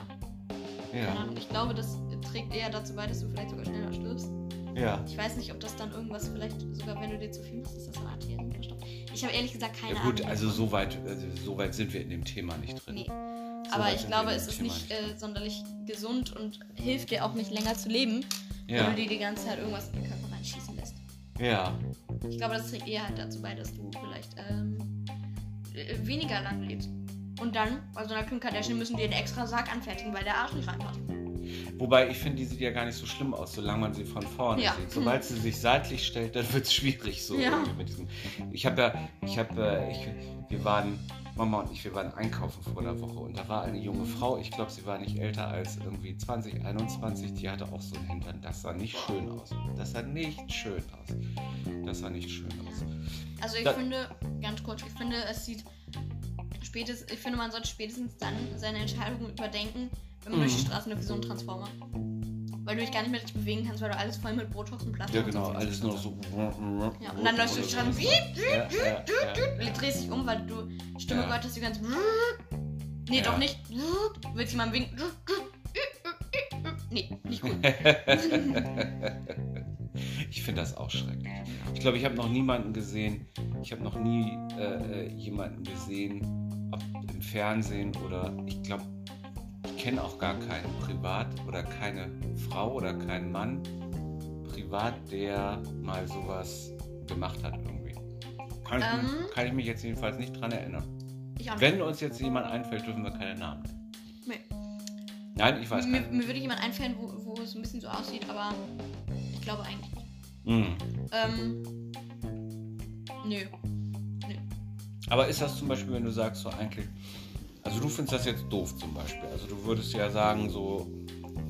ja, Ahnung, ich glaube, das trägt eher dazu bei, dass du vielleicht sogar schneller stirbst. ja. Ich weiß nicht, ob das dann irgendwas vielleicht, sogar wenn du dir zu viel machst, ist das eine Arterien verstopft. Ich habe ehrlich gesagt keine Ja gut, Ahnung. also davon. so weit, also so weit sind wir in dem Thema nicht drin. Nee. So Aber ich glaube, es ist Thema nicht äh, sonderlich gesund und hilft dir auch nicht länger zu leben, Ja, wenn du dir die ganze Zeit irgendwas in den Körper reinschießen lässt. ja, Ich glaube, das trägt eher halt dazu bei, dass du vielleicht ähm, äh, weniger lang lebst. Und dann, bei so einer Kim Kardashian müssen die einen extra Sarg anfertigen, weil der Arsch nicht reinpasst. Wobei ich finde, die sieht ja gar nicht so schlimm aus, solange man sie von vorne Ja. sieht. Sobald sie sich seitlich stellt, dann wird es schwierig so Ja. mit diesem. Ich habe ja, ich habe, äh, wir waren, Mama und ich, wir waren einkaufen vor der Woche und da war eine junge Frau, ich glaube, sie war nicht älter als irgendwie 20, 21, die hatte auch so einen Hintern. Das sah nicht schön aus. Das sah nicht schön aus. Das sah nicht schön aus. Also ich Da- finde, ganz kurz, ich finde, es sieht spätestens, ich finde, man sollte spätestens dann seine Entscheidungen überdenken, wenn man Mhm. durch die Straßen läuft wie so ein Transformer. Weil du dich gar nicht mehr richtig bewegen kannst, weil du alles voll mit Botox und Plastik Ja, und genau, alles nur so. Ja, und dann läufst du durch die Straßen, Ja, ja, ja. Du drehst dich um, weil du Stimme Ja. gehört hast, die ganz. Nee, doch nicht. Willst du jemandem winken? Nee, nicht gut. Ich finde das auch schrecklich. Ich glaube, ich habe noch niemanden gesehen, ich habe noch nie äh, äh, jemanden gesehen, ob im Fernsehen oder ich glaube, ich kenne auch gar keinen privat oder keine Frau oder keinen Mann privat, der mal sowas gemacht hat irgendwie. Kann ich, Ähm. mich, kann ich mich jetzt jedenfalls nicht dran erinnern. Nicht. Wenn uns jetzt jemand einfällt, dürfen wir keine Namen nennen. Nee. Nein, ich weiß Mir, keinen. mir würde jemand einfallen, wo, wo es ein bisschen so aussieht, aber glaube eigentlich. Mhm. Ähm. Nö. Aber ist das zum Beispiel, wenn du sagst, so eigentlich, also du findest das jetzt doof zum Beispiel. Also du würdest ja sagen, so,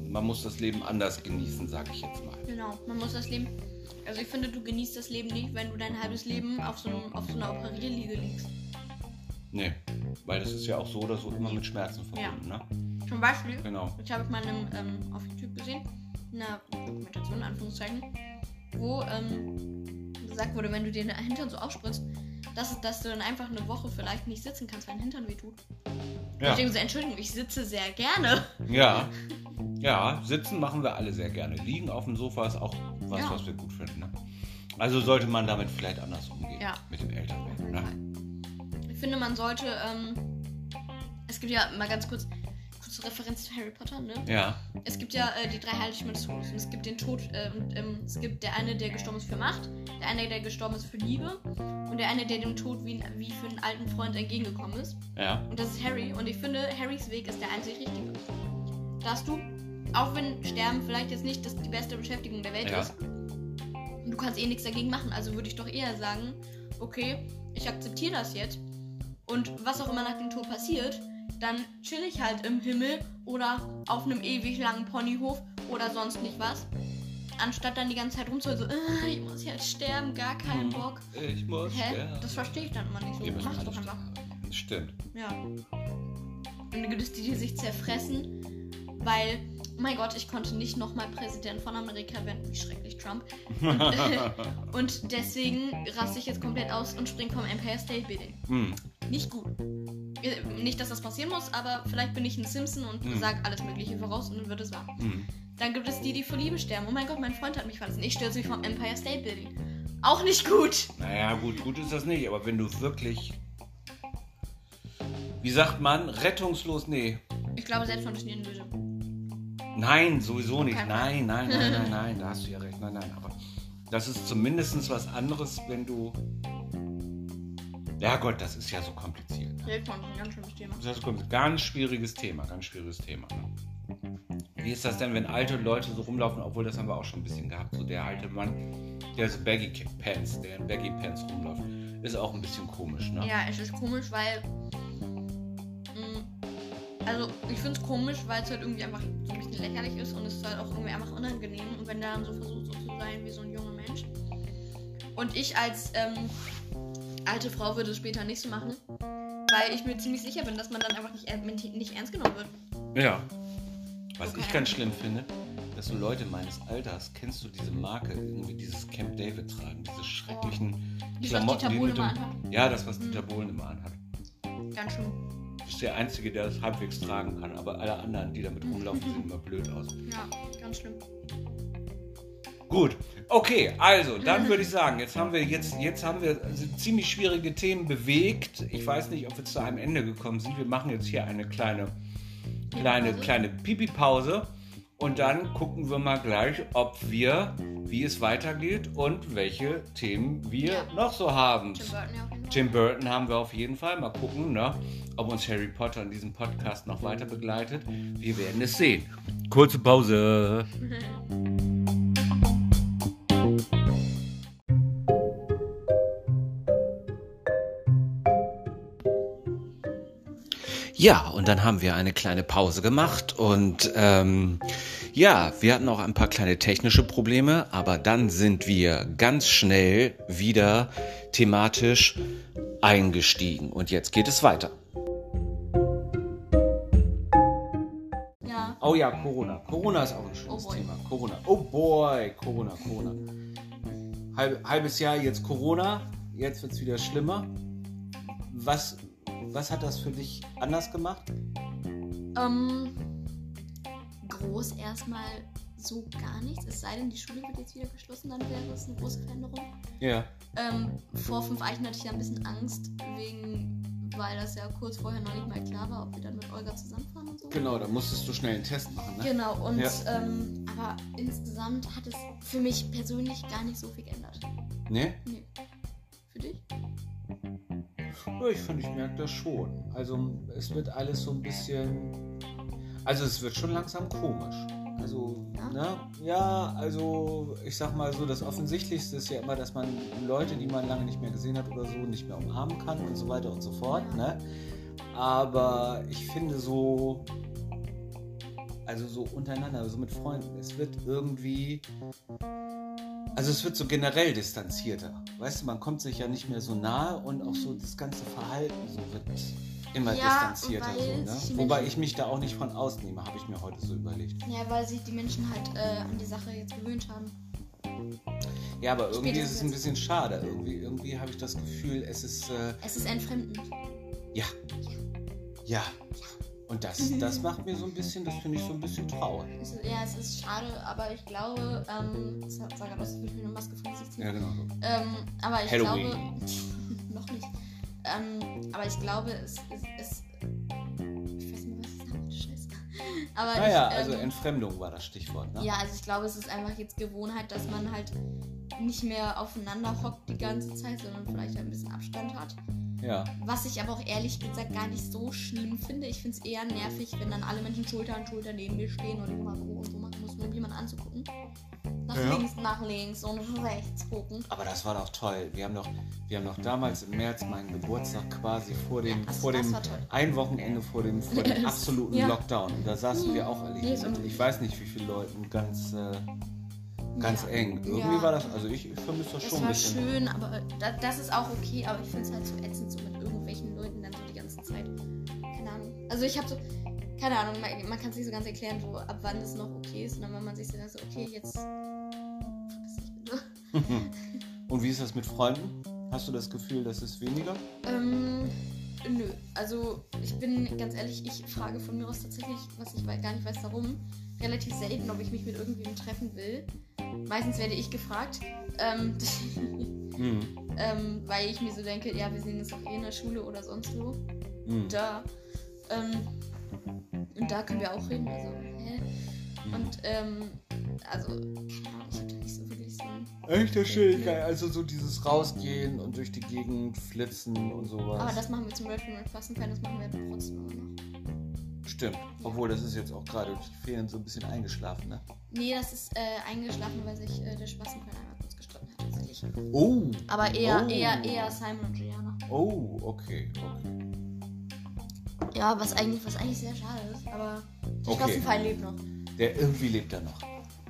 man muss das Leben anders genießen, sage ich jetzt mal. Genau. Man muss das Leben. Also ich finde, du genießt das Leben nicht, wenn du dein halbes Leben auf so, einem, auf so einer Operierliege liegst. Nee, weil das ist ja auch so oder so immer mit Schmerzen verbunden, ne? Zum Beispiel, Genau. ich habe mal in einem, ähm, auf YouTube gesehen, einer Dokumentation, in Anführungszeichen, wo ähm, gesagt wurde, wenn du dir den Hintern so aufspritzt, dass, dass du dann einfach eine Woche vielleicht nicht sitzen kannst, weil dein Hintern wehtut. Ja. Ich denke so, Entschuldigung, ich sitze sehr gerne. ja. Ja, sitzen machen wir alle sehr gerne. Liegen auf dem Sofa ist auch was, Ja. was wir gut finden, ne? Also sollte man damit vielleicht anders umgehen. Ja. Mit dem Älterwerden, ne? Ich finde, man sollte, ähm, es gibt ja mal ganz kurz, kurze Referenz zu Harry Potter, ne? Ja. Es gibt ja äh, die drei Heiligtümer des Todes. Und es gibt den Tod, äh, und, ähm, es gibt der eine, der gestorben ist für Macht, der eine, der gestorben ist für Liebe und der eine, der dem Tod wie, wie für einen alten Freund entgegengekommen ist. Ja. Und das ist Harry. Und ich finde, Harrys Weg ist der einzig richtige. Da hast du, auch wenn Sterben vielleicht jetzt nicht das, die beste Beschäftigung der Welt Ja. ist, und du kannst eh nichts dagegen machen, also würde ich doch eher sagen, okay, ich akzeptiere das jetzt. Und was auch immer nach dem Tod passiert, dann chill ich halt im Himmel oder auf einem ewig langen Ponyhof oder sonst nicht was. Anstatt dann die ganze Zeit rumzuholen, so, äh, ich muss jetzt sterben, gar keinen Hm. Bock. Ich muss. Hä? sterben. Das verstehe ich dann immer nicht so. Müssen Mach doch einfach. Stimmt. Ja. Und dann gibt es die, die sich zerfressen, weil, mein Gott, ich konnte nicht nochmal Präsident von Amerika werden. Wie schrecklich Trump. Und, äh, und deswegen raste ich jetzt komplett aus und springe vom Empire State Building. hm. Nicht gut. Äh, Nicht, dass das passieren muss, aber vielleicht bin ich ein Simpson und Hm. sag alles Mögliche voraus und dann wird es wahr. Hm. Dann gibt es die, die vor Liebe sterben. Oh mein Gott, mein Freund hat mich verlassen. Ich stürze mich vom Empire State Building. Auch nicht gut. Naja, gut, gut ist das nicht, aber wenn du wirklich. Wie sagt man? Rettungslos? Nee. Ich glaube, selbst von böse. Nein, sowieso nicht. Kein Nein, nein, nein, nein, nein, da hast du ja recht. Nein, nein, aber das ist zumindest was anderes, wenn du. Ja Gott, das ist ja so kompliziert. Ne? Ein ganz schönes Thema. Das ist ein ganz schwieriges Thema, ganz schwieriges Thema. Ne? Wie ist das denn, wenn alte Leute so rumlaufen, obwohl das haben wir auch schon ein bisschen gehabt, so der alte Mann, der so Baggy Pants, der in Baggy Pants rumläuft, ist auch ein bisschen komisch, ne? Ja, es ist komisch, weil. Also, ich finde es komisch, weil es halt irgendwie einfach so ein bisschen lächerlich ist und es ist halt auch irgendwie einfach unangenehm. Und wenn der dann so versucht, so zu sein wie so ein junger Mensch. Und ich als ähm, alte Frau würde es später nicht so machen, weil ich mir ziemlich sicher bin, dass man dann einfach nicht, er- nicht ernst genommen wird. Ja. Was Okay. ich ganz schlimm finde, dass so Leute meines Alters, kennst du diese Marke, irgendwie dieses Camp David tragen, diese schrecklichen Die, was Klamotten, Dieter die Bohlen immer anhat. Ja, das, was Mhm. Dieter Bohlen immer anhat. Ganz schön. Ist der Einzige, der das halbwegs tragen kann, aber alle anderen, die damit rumlaufen, sehen immer blöd aus. Ja, ganz schlimm. Gut, okay, also dann würde ich sagen, jetzt haben wir jetzt, jetzt haben wir ziemlich schwierige Themen bewegt. Ich weiß nicht, ob wir zu einem Ende gekommen sind. Wir machen jetzt hier eine kleine, kleine, kleine Pipi-Pause und dann gucken wir mal gleich, ob wir, wie es weitergeht und welche Themen wir Ja. noch so haben. Tim Burton ja. Tim Burton haben wir auf jeden Fall. Mal gucken, ne, ob uns Harry Potter in diesem Podcast noch weiter begleitet. Wir werden es sehen. Kurze Pause. Ja, und dann haben wir eine kleine Pause gemacht und ähm, ja, wir hatten auch ein paar kleine technische Probleme, aber dann sind wir ganz schnell wieder thematisch eingestiegen und jetzt geht es weiter. Ja. Oh ja, Corona. Corona ist auch ein schönes Oh. Thema. Corona. Oh boy, Corona, Corona. Halb, halbes Jahr jetzt Corona, jetzt wird es wieder schlimmer. Was, was hat das für dich anders gemacht? Ähm, groß erstmal so gar nichts. Es sei denn, die Schule wird jetzt wieder geschlossen, dann wäre es eine große Veränderung. Ja. Ähm, vor fünf Eichen hatte ich ja ein bisschen Angst, wegen, weil das ja kurz vorher noch nicht mal klar war, ob wir dann mit Olga zusammenfahren und so. Genau, da musstest du schnell einen Test machen, ne? Genau, und Ja. ähm, aber insgesamt hat es für mich persönlich gar nicht so viel geändert. Ne? Nee. Für dich? Ja, ich finde, ich merke das schon. Also es wird alles so ein bisschen. Also es wird schon langsam komisch. Also, Ja? ne? Ja, also ich sag mal so, das Offensichtlichste ist ja immer, dass man Leute, die man lange nicht mehr gesehen hat oder so, nicht mehr umarmen kann und so weiter und so fort, ne? Aber ich finde so. Also so untereinander, so mit Freunden. Es wird irgendwie. Also es wird so generell distanzierter. Weißt du, man kommt sich ja nicht mehr so nahe und auch so das ganze Verhalten so wird immer Ja, distanzierter. So, ne? Wobei ich mich da auch nicht von ausnehme, habe ich mir heute so überlegt. Ja, weil sich die Menschen halt äh, an die Sache jetzt gewöhnt haben. Ja, aber irgendwie ist es Spätestens ein bisschen schade. Irgendwie, irgendwie habe ich das Gefühl, es ist äh, Es ist entfremdend. ja, ja. Und das, das macht mir so ein bisschen, das finde ich so ein bisschen traurig. Es ist, ja, es ist schade, aber ich glaube, ähm, das hat Saga das will ich mir eine Maske vom Gesicht ziehen. Ja, genau so. Ähm, aber ich Halloween. glaube. noch nicht. Ähm, aber ich glaube, es ist. Ich weiß nicht mehr, was ich sagen wollte, scheiße. Aber Naja, ich, also ähm, Entfremdung war das Stichwort, ne? Ja, also ich glaube, es ist einfach jetzt Gewohnheit, dass man halt nicht mehr aufeinander hockt die ganze Zeit, sondern vielleicht ein bisschen Abstand hat. Ja. Was ich aber auch ehrlich gesagt gar nicht so schlimm finde. Ich finde es eher nervig, wenn dann alle Menschen Schulter an Schulter neben mir stehen und mal so und so machen muss, nur um jemanden anzugucken. Nach Ja. links, nach links und rechts gucken. Aber das war doch toll. Wir haben doch, wir haben doch damals im März meinen Geburtstag quasi vor dem, Ja, das- vor dem ein Wochenende vor dem, vor dem absoluten. Lockdown. Und da saßen wir auch alle immer- ich weiß nicht, wie viele Leuten ganz, äh, ganz Ja. eng. Irgendwie Ja. war das, also ich, ich vermisse das Es schon ein war bisschen. schön, aber da, das ist auch okay, aber ich finde es halt so ätzend, so mit irgendwelchen Leuten dann so die ganze Zeit. Keine Ahnung. Also ich habe so, keine Ahnung, man, man kann es nicht so ganz erklären, so ab wann es noch okay ist. Und dann wenn man sich so denkt, so, okay, jetzt. Und wie ist das mit Freunden? Hast du das Gefühl, das ist weniger? Ähm, nö. Also ich bin ganz ehrlich, ich frage von mir aus tatsächlich, was ich gar nicht weiß warum, relativ selten, ob ich mich mit irgendwem treffen will. Meistens werde ich gefragt. Ähm, Hm. ähm, weil ich mir so denke, ja, wir sehen uns doch eh in der Schule oder sonst wo. Hm. Da. Ähm, und da können wir auch reden. Also, hä? Hm. Und ähm, also, keine Ahnung, ich habe da nicht so wirklich so. Echt, das ist geil. Also so dieses Rausgehen und durch die Gegend flitzen und sowas. Aber das machen wir zum Beispiel mit Klassenfeiern, das machen wir trotzdem immer noch. Stimmt. Obwohl, das ist jetzt auch gerade durch die Ferien so ein bisschen eingeschlafen, ne? Nee, das ist äh, eingeschlafen, weil sich äh, der Spaßenfeind einmal kurz gestritten hat, tatsächlich. Oh. Aber eher, Oh. eher, eher Simon und Juliana. Oh, okay, okay. Ja, was eigentlich, was eigentlich sehr schade ist, aber der Okay. Spaßenfeind lebt noch. Der irgendwie lebt er noch.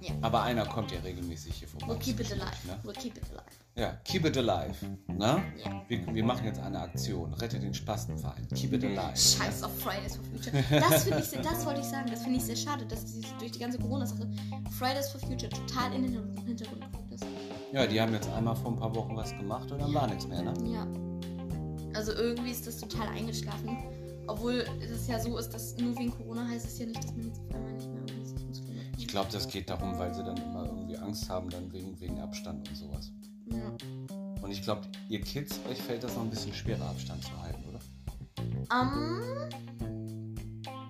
Ja. Aber einer kommt ja regelmäßig hier vorbei. We'll keep it alive. Ne? We'll keep it alive. Ja, keep it alive. Ne? Ja. Wir, wir machen jetzt eine Aktion. Rette den Spastenverein. Keep it alive. Scheiß auf Fridays for Future. Das ich, sehr- das wollte ich sagen, das finde ich sehr schade, dass diese, durch die ganze Corona-Sache Fridays for Future total in den Hintergrund gerückt ist. Ja, die haben jetzt einmal vor ein paar Wochen was gemacht und dann war nichts mehr, ne? Ja. Also irgendwie ist das total eingeschlafen. Obwohl es ja so ist, dass nur wegen Corona heißt es ja nicht, dass man jetzt auf einmal nicht mehr irgendwie sich Ich glaube, das geht darum, weil sie dann immer irgendwie Angst haben, dann wegen, wegen Abstand und sowas. Ja. Und ich glaube, ihr Kids, euch fällt das noch ein bisschen schwerer, Abstand zu halten, oder? Ähm.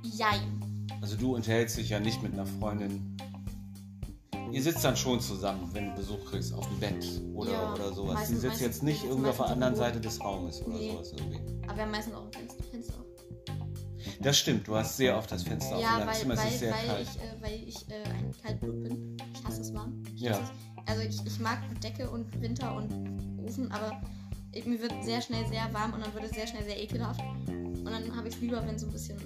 Jein. Also du unterhältst dich ja nicht mit einer Freundin. Ihr sitzt dann schon zusammen, wenn du Besuch kriegst, auf dem Bett oder, Ja, oder sowas. Sie sitzt jetzt nicht irgendwie auf der anderen irgendwo. Seite des Raumes oder Nee. sowas irgendwie. Aber wir haben meistens auch ein Fenster, Fenster auf. Das stimmt, du hast sehr oft das Fenster auf Ja, und dein weil, weil, weil ich, äh, weil ich äh, ein Kaltblut bin. Ich hasse es warm. Ich Ja. Also ich, ich mag Decke und Winter und Ofen, aber ich, mir wird sehr schnell sehr warm und dann wird es sehr schnell sehr ekelhaft. Und dann habe ich es lieber, wenn es so ein bisschen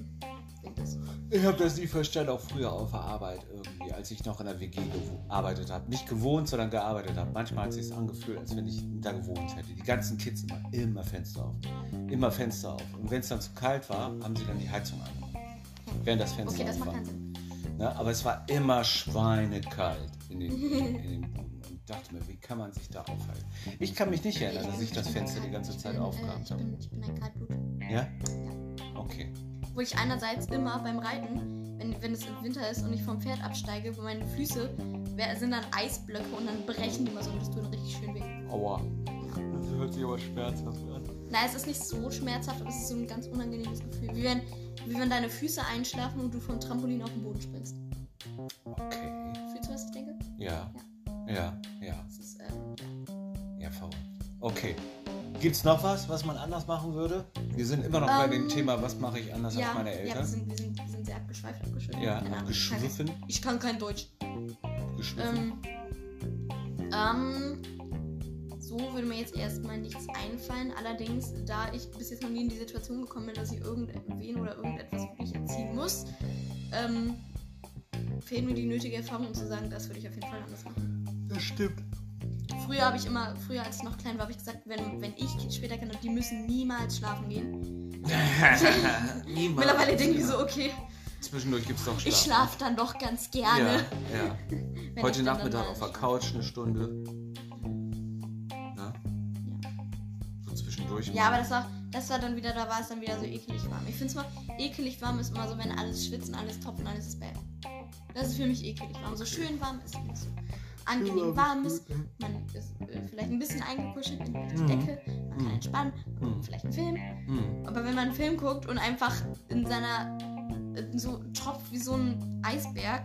wind ist. Ich habe das nie verstanden, auch früher auf der Arbeit irgendwie, als ich noch in der WG gearbeitet habe. Nicht gewohnt, sondern gearbeitet habe. Manchmal hat es sich angefühlt, als wenn ich da gewohnt hätte. Die ganzen Kids immer, immer Fenster auf. Immer Fenster auf. Und wenn es dann zu kalt war, haben sie dann die Heizung angemacht. Während das Fenster Okay, das macht keinen Sinn. Ne? Aber es war immer schweinekalt in den, in, in den. Und ich dachte mir, wie kann man sich da aufhalten? Ich kann mich nicht erinnern, dass ich das Fenster die ganze Zeit aufgehabt habe. ich bin ein Kaltblut. Ja? Okay. Wo ich einerseits immer beim Reiten, wenn, wenn es im Winter ist und ich vom Pferd absteige, wo meine Füße sind dann Eisblöcke und dann brechen die immer so und das tut dann richtig schön weh. Aua. Das hört sich aber schmerzhaft an. Na, es ist nicht so schmerzhaft, aber es ist so ein ganz unangenehmes Gefühl. Wie wenn, wie wenn deine Füße einschlafen und du vom Trampolin auf den Boden springst. Okay. Fühlst du, was ich denke? Ja. Ja, ja. Das ist, ähm, Ja, verrückt. Okay. Gibt's noch was, was man anders machen würde? Wir sind immer noch bei dem Ähm, Thema, was mache ich anders ja, als meine ja wir, Eltern? sind, wir, sind, wir sind sehr abgeschweift, abgeschweift. Ja, abgeschwiffen. Ich kann, ich kann kein Deutsch. Geschwiffen. Ähm, ähm, so würde mir jetzt erstmal nichts einfallen. Allerdings, da ich bis jetzt noch nie in die Situation gekommen bin, dass ich irgendwen oder irgendetwas wirklich erziehen muss, ähm, fehlt mir die nötige Erfahrung, um zu sagen, das würde ich auf jeden Fall anders machen. Das stimmt. Früher habe ich immer, früher als ich noch klein war, habe ich gesagt, wenn, wenn ich später kenne, die müssen niemals schlafen gehen. Niemals. Mittlerweile denke ich so, okay, Zwischendurch gibt's doch Schlaf. ich schlafe dann doch ganz Ja, gerne. ja. ich Heute Nachmittag mal auf der. Couch eine Stunde. Ja. So zwischendurch. Ja, aber das war, das war dann wieder, da war es dann wieder so ekelig warm. Ich finde zwar, ekelig warm ist immer so, wenn alles schwitzt und alles tropft und alles ist bad. Das ist für mich ekelig warm. So schön warm ist nicht so angenehm warm ist. Man ist äh, vielleicht ein bisschen eingekuschelt in die. Decke. Man kann Mhm. entspannen, man guckt vielleicht einen Film. Hm. Aber wenn man einen Film guckt und einfach in seiner äh, so tropft wie so ein Eisberg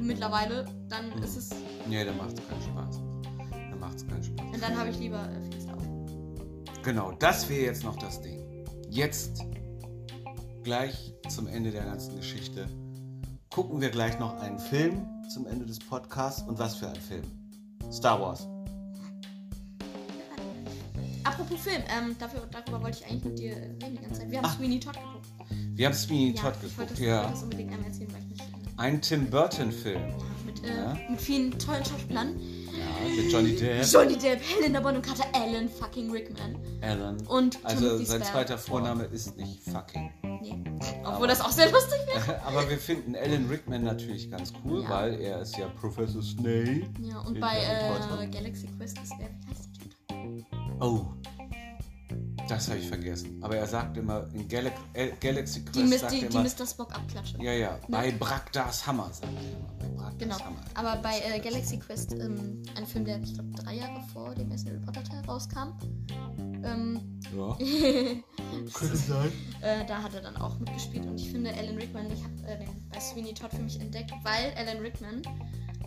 mittlerweile, dann ist es. Nee, da macht's keinen Spaß. Da macht's keinen Spaß. Und dann habe ich lieber äh, Fenster auf. Genau, das wäre jetzt noch das Ding. Jetzt, gleich zum Ende der ganzen Geschichte, gucken wir gleich noch einen Film zum Ende des Podcasts. Und was für ein Film? Star Wars. Apropos Film, ähm, dafür, darüber wollte ich eigentlich mit dir reden die ganze Zeit. Wir haben Ah. Sweeney Todd geguckt. Wir haben Sweeney ja, Todd geguckt, das, ja. das unbedingt einmal erzählen, weil ich nicht. Äh, Ein Tim Burton-Film. ja, mit, äh, Ja. mit vielen tollen Schauspielern. Ja, mit Johnny Depp, Johnny Depp, Helena Bonham Carter, Alan fucking Rickman Alan. und Also Timothy sein Spall. zweiter Vorname ist nicht fucking. Nee. Aber- Obwohl das auch sehr lustig wäre. Aber wir finden Alan Rickman natürlich ganz cool, Ja. weil er ist ja Professor Snape. Ja, und bei äh, Galaxy Quest ist er. Wie heißt der Typ? Oh. Das habe ich vergessen. Aber er sagt immer, in Galax äh, Galaxy Quest Die, Mis sagt die, er die immer, Mr. Spock abklatsche. ja, ja, bei Bragdas Hammer, sagt er immer. Bei Bragdas Genau. Hammer. Aber bei äh, Galaxy Quest, ähm, ein Film, der, ich glaube, drei Jahre vor dem ersten Harry Potter Teil rauskam. Ähm, Ja, äh, könnte sein. da hat er dann auch mitgespielt und ich finde Alan Rickman, ich habe äh, den bei Sweeney Todd für mich entdeckt, weil Alan Rickman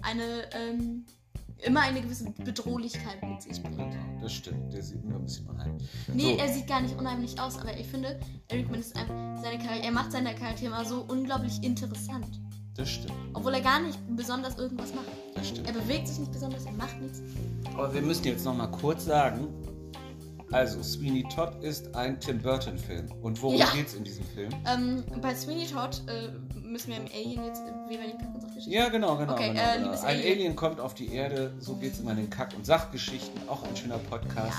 eine ähm, immer eine gewisse Bedrohlichkeit mit sich bringt. Genau, das stimmt. Der sieht immer ein bisschen unheimlich. Nee, So. er sieht gar nicht unheimlich aus, aber ich finde, Eric Rickman ist einfach seine Charakter, er macht seine Charaktere immer so unglaublich interessant. Das stimmt. Obwohl er gar nicht besonders irgendwas macht. Das stimmt. Er bewegt sich nicht besonders, er macht nichts. Aber wir müssen jetzt noch mal kurz sagen, also Sweeney Todd ist ein Tim Burton Film. Und worum Ja. geht's in diesem Film? Ähm, bei Sweeney Todd äh, müssen wir im Alien jetzt, wie bei den Kack- und Sachgeschichten. Ja, genau, genau. Okay, genau, äh, genau. Ein Alien. Alien kommt auf die Erde, so geht's immer in den Kack- und Sachgeschichten, auch ein schöner Podcast.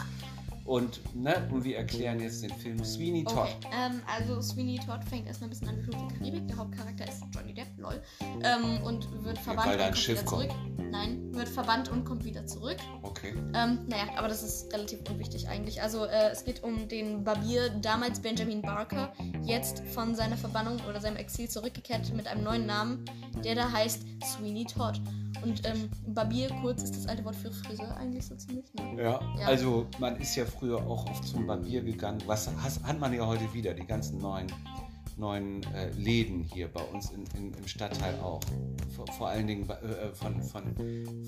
Und, ne, und wir erklären jetzt den Film Sweeney Todd. Okay, ähm, also Sweeney Todd fängt erstmal ein bisschen an wie Fluch der Karibik. Der Hauptcharakter ist Johnny Depp, lol. Ähm, und wird verbannt weil da ein kommt Schiff wieder zurück. Nein, wird verbannt und kommt wieder zurück. Okay. Ähm, naja, aber das ist relativ unwichtig eigentlich. Also äh, es geht um den Barbier, damals Benjamin Barker, jetzt von seiner Verbannung oder seinem Exil zurückgekehrt mit einem neuen Namen, der da heißt Sweeney Todd. Und ähm, Barbier kurz ist das alte Wort für Friseur eigentlich so ziemlich. Ne? Ja, Ja. also man ist ja früher auch oft zum Barbier gegangen. Was has, hat man ja heute wieder, die ganzen neuen, neuen äh, Läden hier bei uns in, in, im Stadtteil auch. Vor, vor allen Dingen äh, von, von,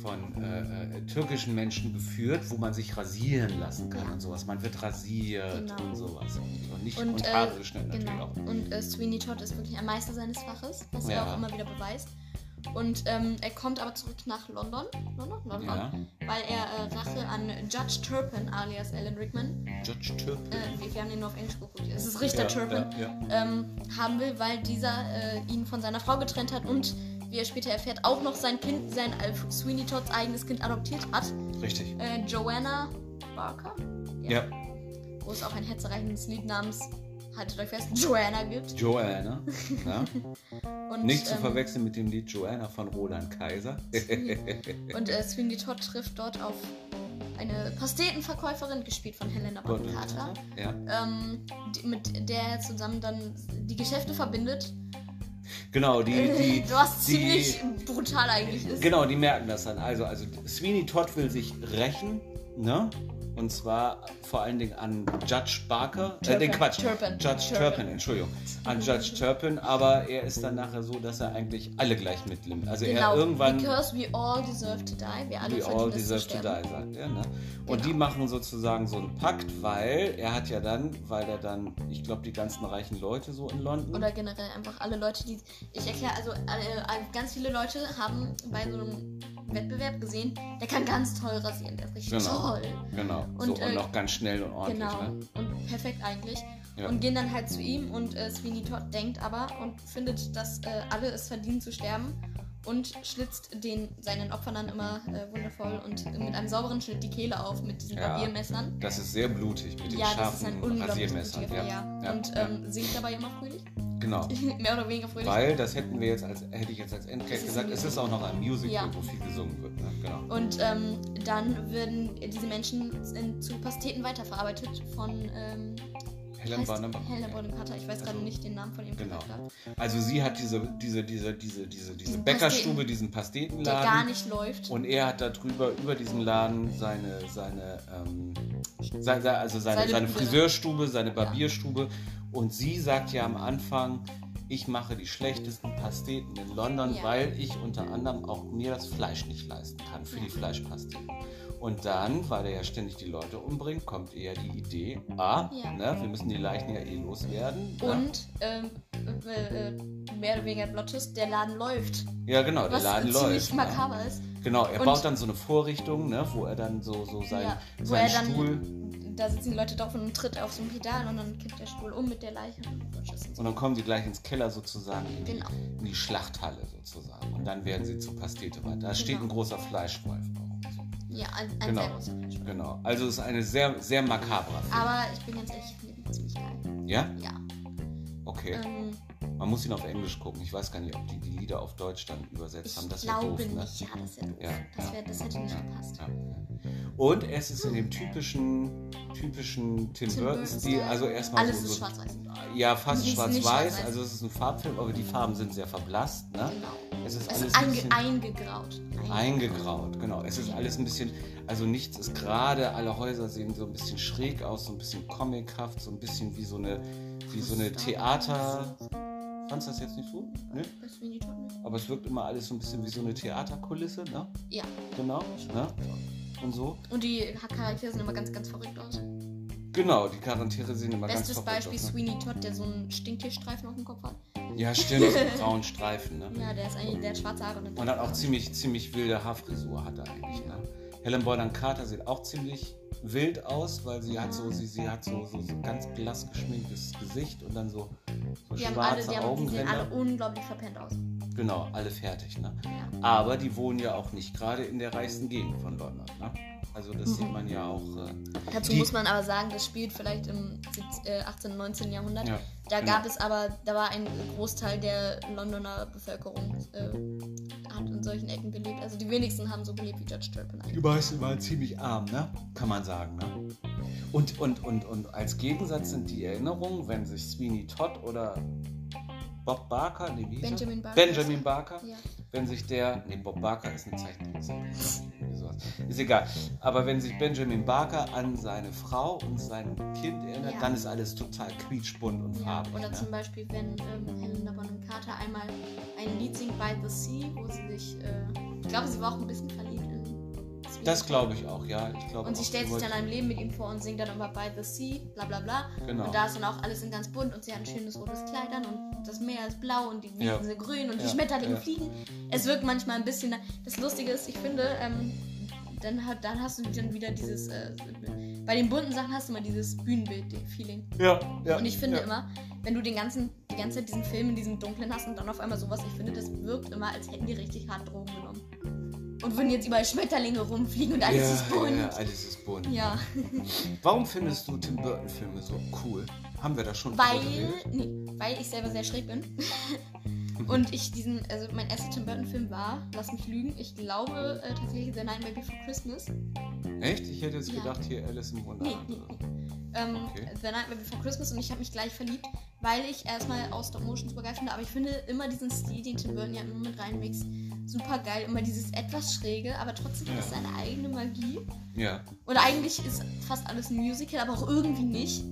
von äh, äh, türkischen Menschen geführt, wo man sich rasieren lassen kann Ja. und sowas. Man wird rasiert Genau. und sowas. Und, nicht, Und, und, äh, Haare geschnitten natürlich Genau. auch. Und äh, Sweeney Todd ist wirklich ein Meister seines Faches, was er Ja. auch immer wieder beweist. Und ähm, er kommt aber zurück nach London, London, London, Ja, weil er äh, Rache an Judge Turpin alias Alan Rickman, Judge Turpin. äh, wir, wir haben den nur auf Englisch geguckt, es ist Richter ja, Turpin, Ja, ähm, haben will, weil dieser äh, ihn von seiner Frau getrennt hat und, wie er später erfährt, auch noch sein Kind, sein Sweeney Todds eigenes Kind adoptiert hat. Richtig. Äh, Joanna Barker, Ja, wo es auch ein herzerreichendes Lied namens, haltet euch fest, Joanna gibt. Joanna. ja. Und, Nicht zu ähm, verwechseln mit dem Lied Joanna von Roland Kaiser. Und äh, Sweeney Todd trifft dort auf eine Pastetenverkäuferin, gespielt von Helena Bonham Carter, Ja. ähm, die, mit der er zusammen dann die Geschäfte verbindet. Genau, die, die, Was die, ziemlich brutal eigentlich ist. Genau, die merken das dann. Also, also Sweeney Todd will sich rächen, ne? Und zwar vor allen Dingen an Judge Barker. Äh, Turpin, den Quatsch. Turpin, Judge Turpin. Turpin. Entschuldigung. An Judge Turpin, aber er ist dann nachher so, dass er eigentlich alle gleich mitnimmt. Also er Genau, irgendwann. because we all deserve to die. Wir alle We all deserve to die, sagt er. Ne? Und Genau. die machen sozusagen so einen Pakt, weil er hat ja dann, weil er dann, ich glaube, die ganzen reichen Leute so in London. Oder generell einfach alle Leute, die. Ich erkläre, also alle, alle, ganz viele Leute haben bei so einem Wettbewerb gesehen, der kann ganz toll rasieren, der ist richtig Genau. toll. genau. Und, so, und äh, noch ganz schnell und ordentlich. Genau. Ne? Und perfekt eigentlich. Ja. Und gehen dann halt zu ihm und äh, Sweeney Todd denkt aber und findet, dass äh, alle es verdienen zu sterben und schlitzt den seinen Opfern dann immer äh, wundervoll und mit einem sauberen Schnitt die Kehle auf mit diesen Ja. Barbiermessern. Das ist sehr blutig mit den Ja, das ist ein scharfen Rasiermessern. blutiger Ja. Ja. Und ähm, singt dabei immer fröhlich. Genau. Mehr oder weniger fröhlich. Weil das hätten wir jetzt als hätte ich jetzt als Es Endcase ist gesagt, es ist auch noch ein Musical, Ja. wo viel gesungen wird. Ne? Genau. Und ähm, dann werden diese Menschen in, zu Pasteten weiterverarbeitet von ähm, Helen Bonham. Carter. Ich weiß gerade Also, nicht den Namen von ihrem Genau. Charakter. Also sie hat diese, diese, diese, diese, diese, diese Diesen Bäckerstube, diesen Der Pastetenladen. gar nicht läuft. Und er hat da drüber, über diesem Laden, seine, seine, ähm, seine also seine, Seine seine. Friseurstube, seine Barbierstube. Und sie sagt ja am Anfang, ich mache die schlechtesten Pasteten in London, Ja. weil ich unter anderem auch mir das Fleisch nicht leisten kann für die Fleischpasteten. Und dann, weil er ja ständig die Leute umbringt, kommt eher die Idee, ah, Ja. ne, wir müssen die Leichen ja eh loswerden. Und ähm, äh, äh, mehr oder weniger Plot-Twist, der Laden läuft. Ja, genau, der Was Laden ziemlich läuft. ne? makaber ist. Genau, er Und- baut dann so eine Vorrichtung, ne, wo er dann so, so sein, Ja, seinen Stuhl Da sitzen die Leute drauf und tritt auf so ein Pedal und dann kippt der Stuhl um mit der Leiche. und rutscht und so. und dann kommen sie gleich ins Keller sozusagen, in, Genau. die, in die Schlachthalle sozusagen. Und dann werden sie zu Pastete weiter. Da steht ein Genau. großer Fleischwolf auch. so. Ja, ein, ein Genau. sehr großer Fleisch. Genau, also es ist eine sehr, sehr makabrer Film. Aber ich bin ganz ehrlich, ich finde ziemlich geil. ja? Ja. Okay. Ähm, Man muss ihn auf Englisch gucken. Ich weiß gar nicht, ob die die Lieder auf Deutsch dann übersetzt ich haben. Das wäre glaube doof, ne? nicht. Ja, das wäre doof. Ja, das, wär, das hätte nicht gepasst. Und es ist in dem typischen, typischen Tim, Tim Burton-Stil. Also erstmal Alles so, ist so schwarz-weiß. Ja, fast schwarz-weiß. Also es ist ein Farbfilm, aber die Farben sind sehr verblasst. Ne? Genau. Es ist Es alles ist ein einge bisschen eingegraut. eingegraut. Genau. Es ist alles ein bisschen, also nichts ist gerade. Alle Häuser sehen so ein bisschen schräg aus, so ein bisschen comichaft, so ein bisschen wie so eine, wie so eine Theater. Fandest du das jetzt nicht so? Ne? Todd nicht. Aber es wirkt immer alles so ein bisschen wie so eine Theaterkulisse, ne? Ja. Genau. Ne? Und so. Und die Charaktere sehen immer ganz, ganz verrückt aus. Genau, die Charaktere sehen immer Bestes ganz Beispiel verrückt aus. Ne? Sweeney Todd, der so einen Stinktierstreifen auf dem Kopf hat. Ja, stimmt, so einen braunen Streifen, ne? Ja, der ist eigentlich, der hat schwarze Haare. Und hat auch ziemlich, ziemlich wilde Haarfrisur, hat er eigentlich, ne? Helen Bonham Carter sieht auch ziemlich wild aus, weil sie hat so, sie, sie hat so, so, so ganz blass geschminktes Gesicht und dann so, so Die haben alle, schwarze die, haben, die sehen alle Augenränder. unglaublich verpennt aus. Genau, alle fertig, ne? Ja. Aber die wohnen ja auch nicht gerade in der reichsten Gegend von London, ne? Also das Mhm. sieht man ja auch. Äh, Dazu muss man aber sagen, das spielt vielleicht im 17, äh, 18., 19. Jahrhundert. ja, Da genau. gab es aber, da war ein Großteil der Londoner Bevölkerung äh, hat in solchen Ecken gelebt. Also die wenigsten haben so gelebt wie Judge Turpin Die meisten waren ziemlich arm, ne? Kann man sagen, ne? Und, und, und, und als Gegensatz sind die Erinnerungen, wenn sich Sweeney Todd oder Bob Barker, nee, wie? Benjamin Barker. Benjamin Barker, Ja. wenn sich der, nee, Bob Barker ist eine Zeichentrickserie. Ist egal. Aber wenn sich Benjamin Barker an seine Frau und sein Kind erinnert, Ja. dann ist alles total quietschbunt und Ja, farbig. oder ne? zum Beispiel, wenn ähm, Helena Bonham Carter einmal ein Lied singt by the Sea, wo sie sich, äh, ich glaube, sie war auch ein bisschen verliebt Das glaube ich auch, ja. Ich glaube Und sie stellt sich dann ein Leben mit ihm vor und singt dann immer by the Sea, bla bla bla. Genau. Und da ist dann auch alles in ganz bunt und sie hat ein schönes rotes Kleid an und das Meer ist blau und die Wiesen Ja. sind grün und die Ja, Schmetterlinge ja. fliegen. Es wirkt manchmal ein bisschen. Das Lustige ist, ich finde, ähm, dann, hat, dann hast du dann wieder dieses. Äh, bei den bunten Sachen hast du immer dieses Bühnenbild-Feeling. Ja, ja. Und ich finde immer, wenn du den ganzen, die ganze Zeit diesen Film in diesem Dunklen hast und dann auf einmal sowas, ich finde, das wirkt immer, als hätten die richtig hart Drogen genommen. Und würden jetzt überall Schmetterlinge rumfliegen und alles ja, ist bunt. Ja, alles ist bunt. Ja, Warum findest du Tim Burton Filme so cool? Haben wir da schon weil, nee, weil ich selber sehr schräg bin. Und ich diesen, also mein erster Tim Burton Film war, lass mich lügen, ich glaube äh, tatsächlich The Nightmare Before Christmas. Echt? Ich hätte jetzt Ja. gedacht, hier Alice im Nee, Wunderland. nee, so. nee. Ähm, Okay. The Nightmare Before Christmas und ich habe mich gleich verliebt, weil ich erstmal aus Stop Motion super geil finde, aber ich finde immer diesen Stil, den Tim Burton ja immer mit reinmixt, super geil. Immer dieses etwas schräge, aber trotzdem hat es Ja. seine eigene Magie. Ja, Und eigentlich ist fast alles ein Musical, aber auch irgendwie nicht.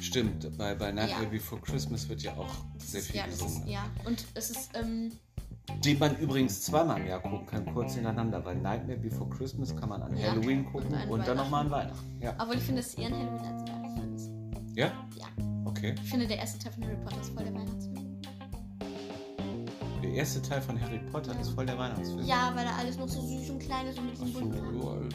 stimmt. Bei, bei Nightmare Ja. Before Christmas wird ja auch Das sehr ist, viel ja, das gesungen. ist, ja. Und es ist, ähm, Die man übrigens zweimal im Jahr gucken kann, kurz hintereinander. Weil Nightmare Before Christmas kann man an Ja. Halloween gucken Und und, an dann nochmal an Weihnachten. Ja. obwohl ich finde, dass eher ein Halloween als ein Weihnachtsfilm ist. Ja? Ja. Okay. Ich finde, der erste Teil von Harry Potter ist voll der Weihnachtsfilm. Der erste Teil von Harry Potter ist voll der Weihnachtsfilm. Ja, weil da alles noch so süß und klein ist und mit so, bunten ja, also.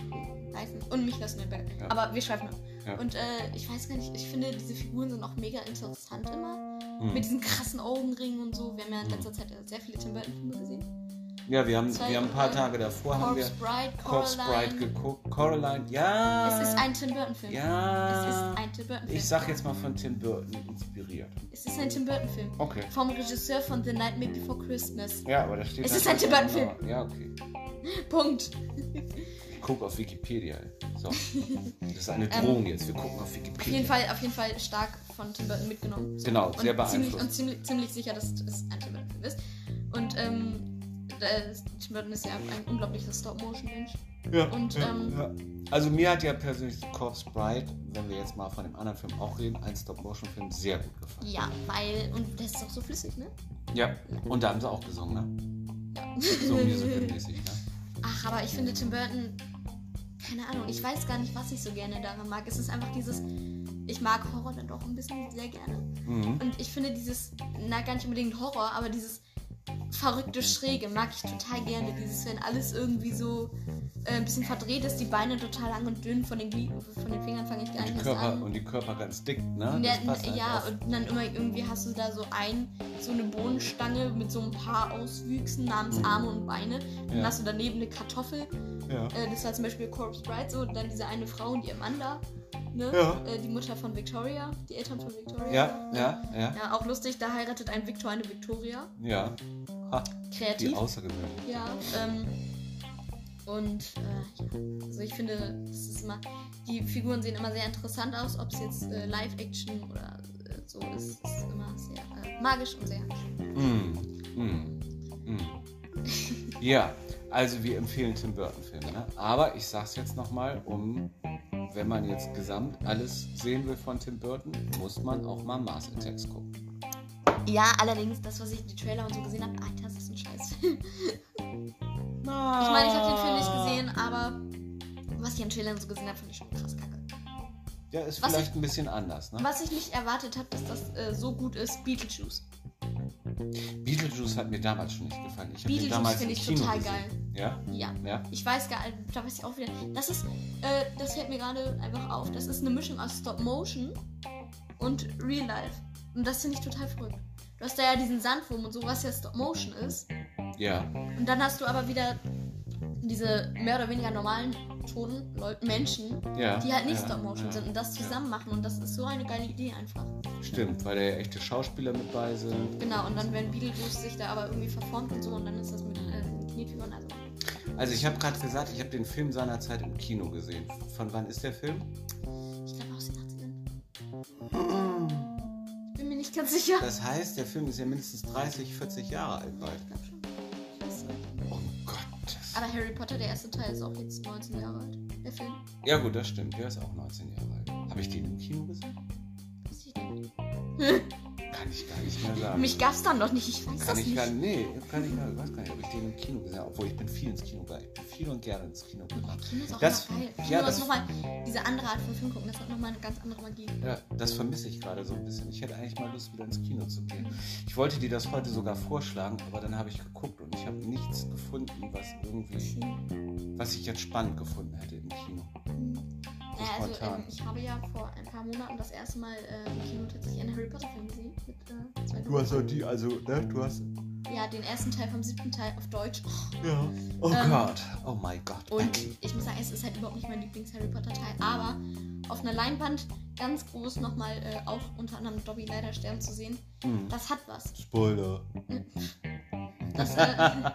Reifen. Und Michael Snellberg. Ja. Aber wir schweifen ab. Ja. Und äh, ich weiß gar nicht, ich finde, diese Figuren sind auch mega interessant immer. Hm. Mit diesen krassen Augenringen und so. Wir haben ja in Hm. letzter Zeit sehr viele Tim Burton-Filme gesehen. Ja, wir haben, Zwei- wir haben ein paar Tage davor haben wir Corpse Bride, Corpse Bride geguckt. Coraline, ja. Es ist ein Tim Burton-Film. Ja. Es ist ein Tim Burton-Film. Ich sag jetzt mal von Tim Burton inspiriert. Es ist ein Tim Burton-Film. Okay. Vom Regisseur von The Nightmare Before Christmas. Ja, aber da steht. Es ist ein Tim Burton-Film. genau- Ja, okay. Punkt. Ich guck auf Wikipedia. So. Das ist eine Drohung jetzt. Wir gucken auf Ähm, Auf jeden Wikipedia. Fall, auf jeden Fall stark von Tim Burton mitgenommen. Genau, und sehr ziemlich, beeinflusst. und ziemlich, ziemlich sicher, dass es ein Tim Burton-Film ist. Und ähm, äh, Tim Burton ist ja ein unglaublicher Stop-Motion-Mensch. Ja, und, ja, ähm, ja. Also mir hat ja persönlich Corpse Bride, wenn wir jetzt mal von dem anderen Film auch reden, ein Stop-Motion-Film sehr gut gefallen. Ja, weil, und das ist auch so flüssig, ne? Ja. Und da haben sie auch gesungen, ne? Ja. So musicalmäßig, ne? Ach, aber ich finde Tim Burton, keine Ahnung, ich weiß gar nicht, was ich so gerne daran mag. Es ist einfach dieses, ich mag Horror dann doch ein bisschen sehr gerne. Mhm. Und ich finde dieses, na gar nicht unbedingt Horror, aber dieses verrückte Schräge mag ich total gerne. Dieses, wenn alles irgendwie so äh, ein bisschen verdreht ist, die Beine total lang und dünn, von den, von den Fingern fange ich gar nicht Körper, an. und die Körper ganz dick, ne? Der, passt ja, einfach. und dann immer irgendwie hast du da so ein, so eine Bohnenstange mit so ein paar Auswüchsen namens Mhm. Arme und Beine. Dann Ja. hast du daneben eine Kartoffel. Ja. Äh, das war zum Beispiel Corpse Bride so. Und dann diese eine Frau und die Amanda. Ne? Ja. Äh, die Mutter von Victoria. Die Eltern von Victoria. Ja, ja, ja, Ja, auch lustig, da heiratet ein Victor eine Victoria. ja. Ha, die Kreativ. außergewöhnlich. Ja, ähm. Und äh, ja, also ich finde, das ist immer, die Figuren sehen immer sehr interessant aus, ob es jetzt äh, Live-Action oder äh, so ist, ist immer sehr äh, magisch und sehr Mm, mm, mm. ja, also wir empfehlen Tim Burton Filme, ne? Aber ich sag's jetzt nochmal, um wenn man jetzt gesamt alles sehen will von Tim Burton, muss man auch mal Mars Attacks gucken. Ja, allerdings, das, was ich die Trailer und so gesehen habe, Alter, das ist ein Scheißfilm. Ich meine, ich habe den Film nicht gesehen, aber was ich an Trailern so gesehen habe, fand ich schon krass kacke. Ja, ist Was vielleicht ein bisschen anders, ne? Was ich nicht erwartet habe, dass das äh, so gut ist, Beetlejuice. Beetlejuice hat mir damals schon nicht gefallen. Ich Beetlejuice finde ich Kino total gesehen. Ja? Ja. Ja? Ich weiß gar nicht, da weiß ich auch wieder. Das ist, äh, das fällt mir gerade einfach auf. Das ist eine Mischung aus Stop Motion und Real Life. Und das finde ich total verrückt. Du hast da ja diesen Sandwurm und so, was ja Stop Motion ist. Ja. Und dann hast du aber wieder diese mehr oder weniger normalen toten Leute, Menschen, Ja. die halt nicht ja, Stop Motion ja. sind und das zusammen machen. Und das ist so eine geile Idee einfach. Stimmt, weil da ja echte Schauspieler mit bei sind. Genau, und dann wenn Beetlejuice sich da aber irgendwie verformt und so und dann ist das mit äh, Knetfiguren. Also, Also ich habe gerade gesagt, ich habe den Film seinerzeit im Kino gesehen. Von wann ist der Film? ich glaube aus den 80ern. Ich bin mir nicht ganz sicher. Das heißt, der Film ist ja mindestens 30, 40 Jahre alt bald. Ich glaube schon. Ich weiß es nicht. Oh Gott. Aber Harry Potter, der erste Teil, ist auch jetzt 19 Jahre alt. Der Film. Ja gut, das stimmt. Der ist auch 19 Jahre alt. Habe ich den im Kino gesehen? Weiß ich nicht. Kann ich gar nicht mehr sagen. Mich gab's dann noch nicht, ich weiß kann das ich nicht. gar nee, kann ich gar, ich weiß gar nicht, ob ich den im Kino gesehen habe. Obwohl ich bin viel ins Kino gegangen. Ich bin viel und gerne ins Kino gegangen. Kino ist auch Das- geil. Ja, das- nochmal diese andere Art von Film gucken, das hat nochmal eine ganz andere Magie. Ja, das vermisse ich gerade so ein bisschen. Ich hätte eigentlich mal Lust, wieder ins Kino zu gehen. Ich wollte dir das heute sogar vorschlagen, aber dann habe ich geguckt und ich habe nichts gefunden, was irgendwie, was ich jetzt spannend gefunden hätte im Kino. So Naja, also ähm, ich habe ja vor ein paar Monaten das erste Mal äh, im Kino tatsächlich einen Harry Potter Film gesehen. Zwei Du hast doch die, also, ne, du hast. Ja, den ersten Teil vom siebten Teil auf Deutsch. Ja. Oh Ähm, Gott. Oh mein Gott. Und ich muss sagen, es ist halt überhaupt nicht mein Lieblings-Harry Potter-Teil, aber auf einer Leinwand ganz groß nochmal äh, auch unter anderem Dobby leider sterben zu sehen, Hm. das hat was. Spoiler. Das, äh,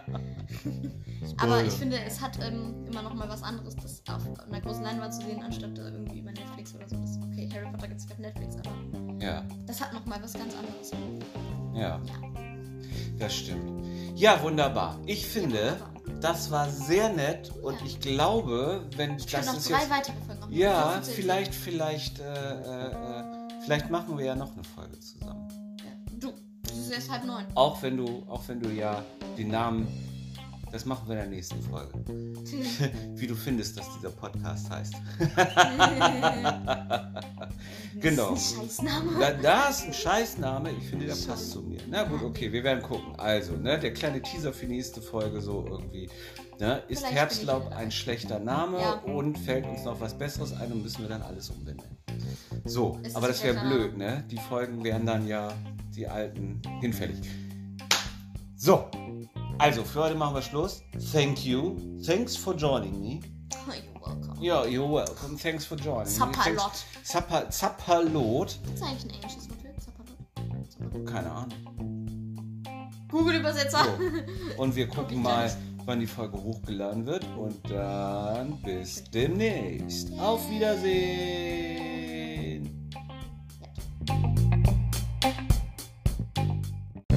aber ich finde, es hat ähm, immer noch mal was anderes, das auf einer großen Leinwand zu sehen, anstatt äh, irgendwie über Netflix oder so. Das, okay, Harry Potter gibt es auf Netflix, aber Ja, das hat noch mal was ganz anderes. ja, Ja. das stimmt. Ja, wunderbar. Ich finde, wunderbar. das war sehr nett und Ja. ich glaube, wenn Ich das noch ist drei jetzt. weitere Folgen machen. Ja, vielleicht, vielleicht, äh, äh, äh, vielleicht machen wir ja noch eine Folge zusammen. Ja. Du, es ist erst halb neun. Auch wenn du, auch wenn du ja den Namen, das machen wir in der nächsten Folge. Wie du findest, dass dieser Podcast heißt. Genau. Das ist ein Scheißname. Da, da ist ein Scheißname, ich finde, der passt zu mir. Na gut, okay, wir werden gucken. Also, ne, der kleine Teaser für die nächste Folge so irgendwie. Ne, ist Vielleicht Herbstlaub ein schlechter Name Ja. und fällt uns noch was Besseres ein und müssen wir dann alles umbenennen. So, Ist aber das wäre blöd, ne? Die Folgen wären dann ja die alten hinfällig. So, also für heute machen wir Schluss. Thank you. Thanks for joining me. Oh, you're welcome. Yeah, you're welcome. Thanks for joining me. Zapperlot. Zapperlot. Gibt es eigentlich ein englisches Wort für Zapperlot? Zapperlot. Keine Ahnung. Google-Übersetzer. So. Und wir gucken mal, wann die Folge hochgeladen wird. Und dann bis demnächst. Auf Wiedersehen.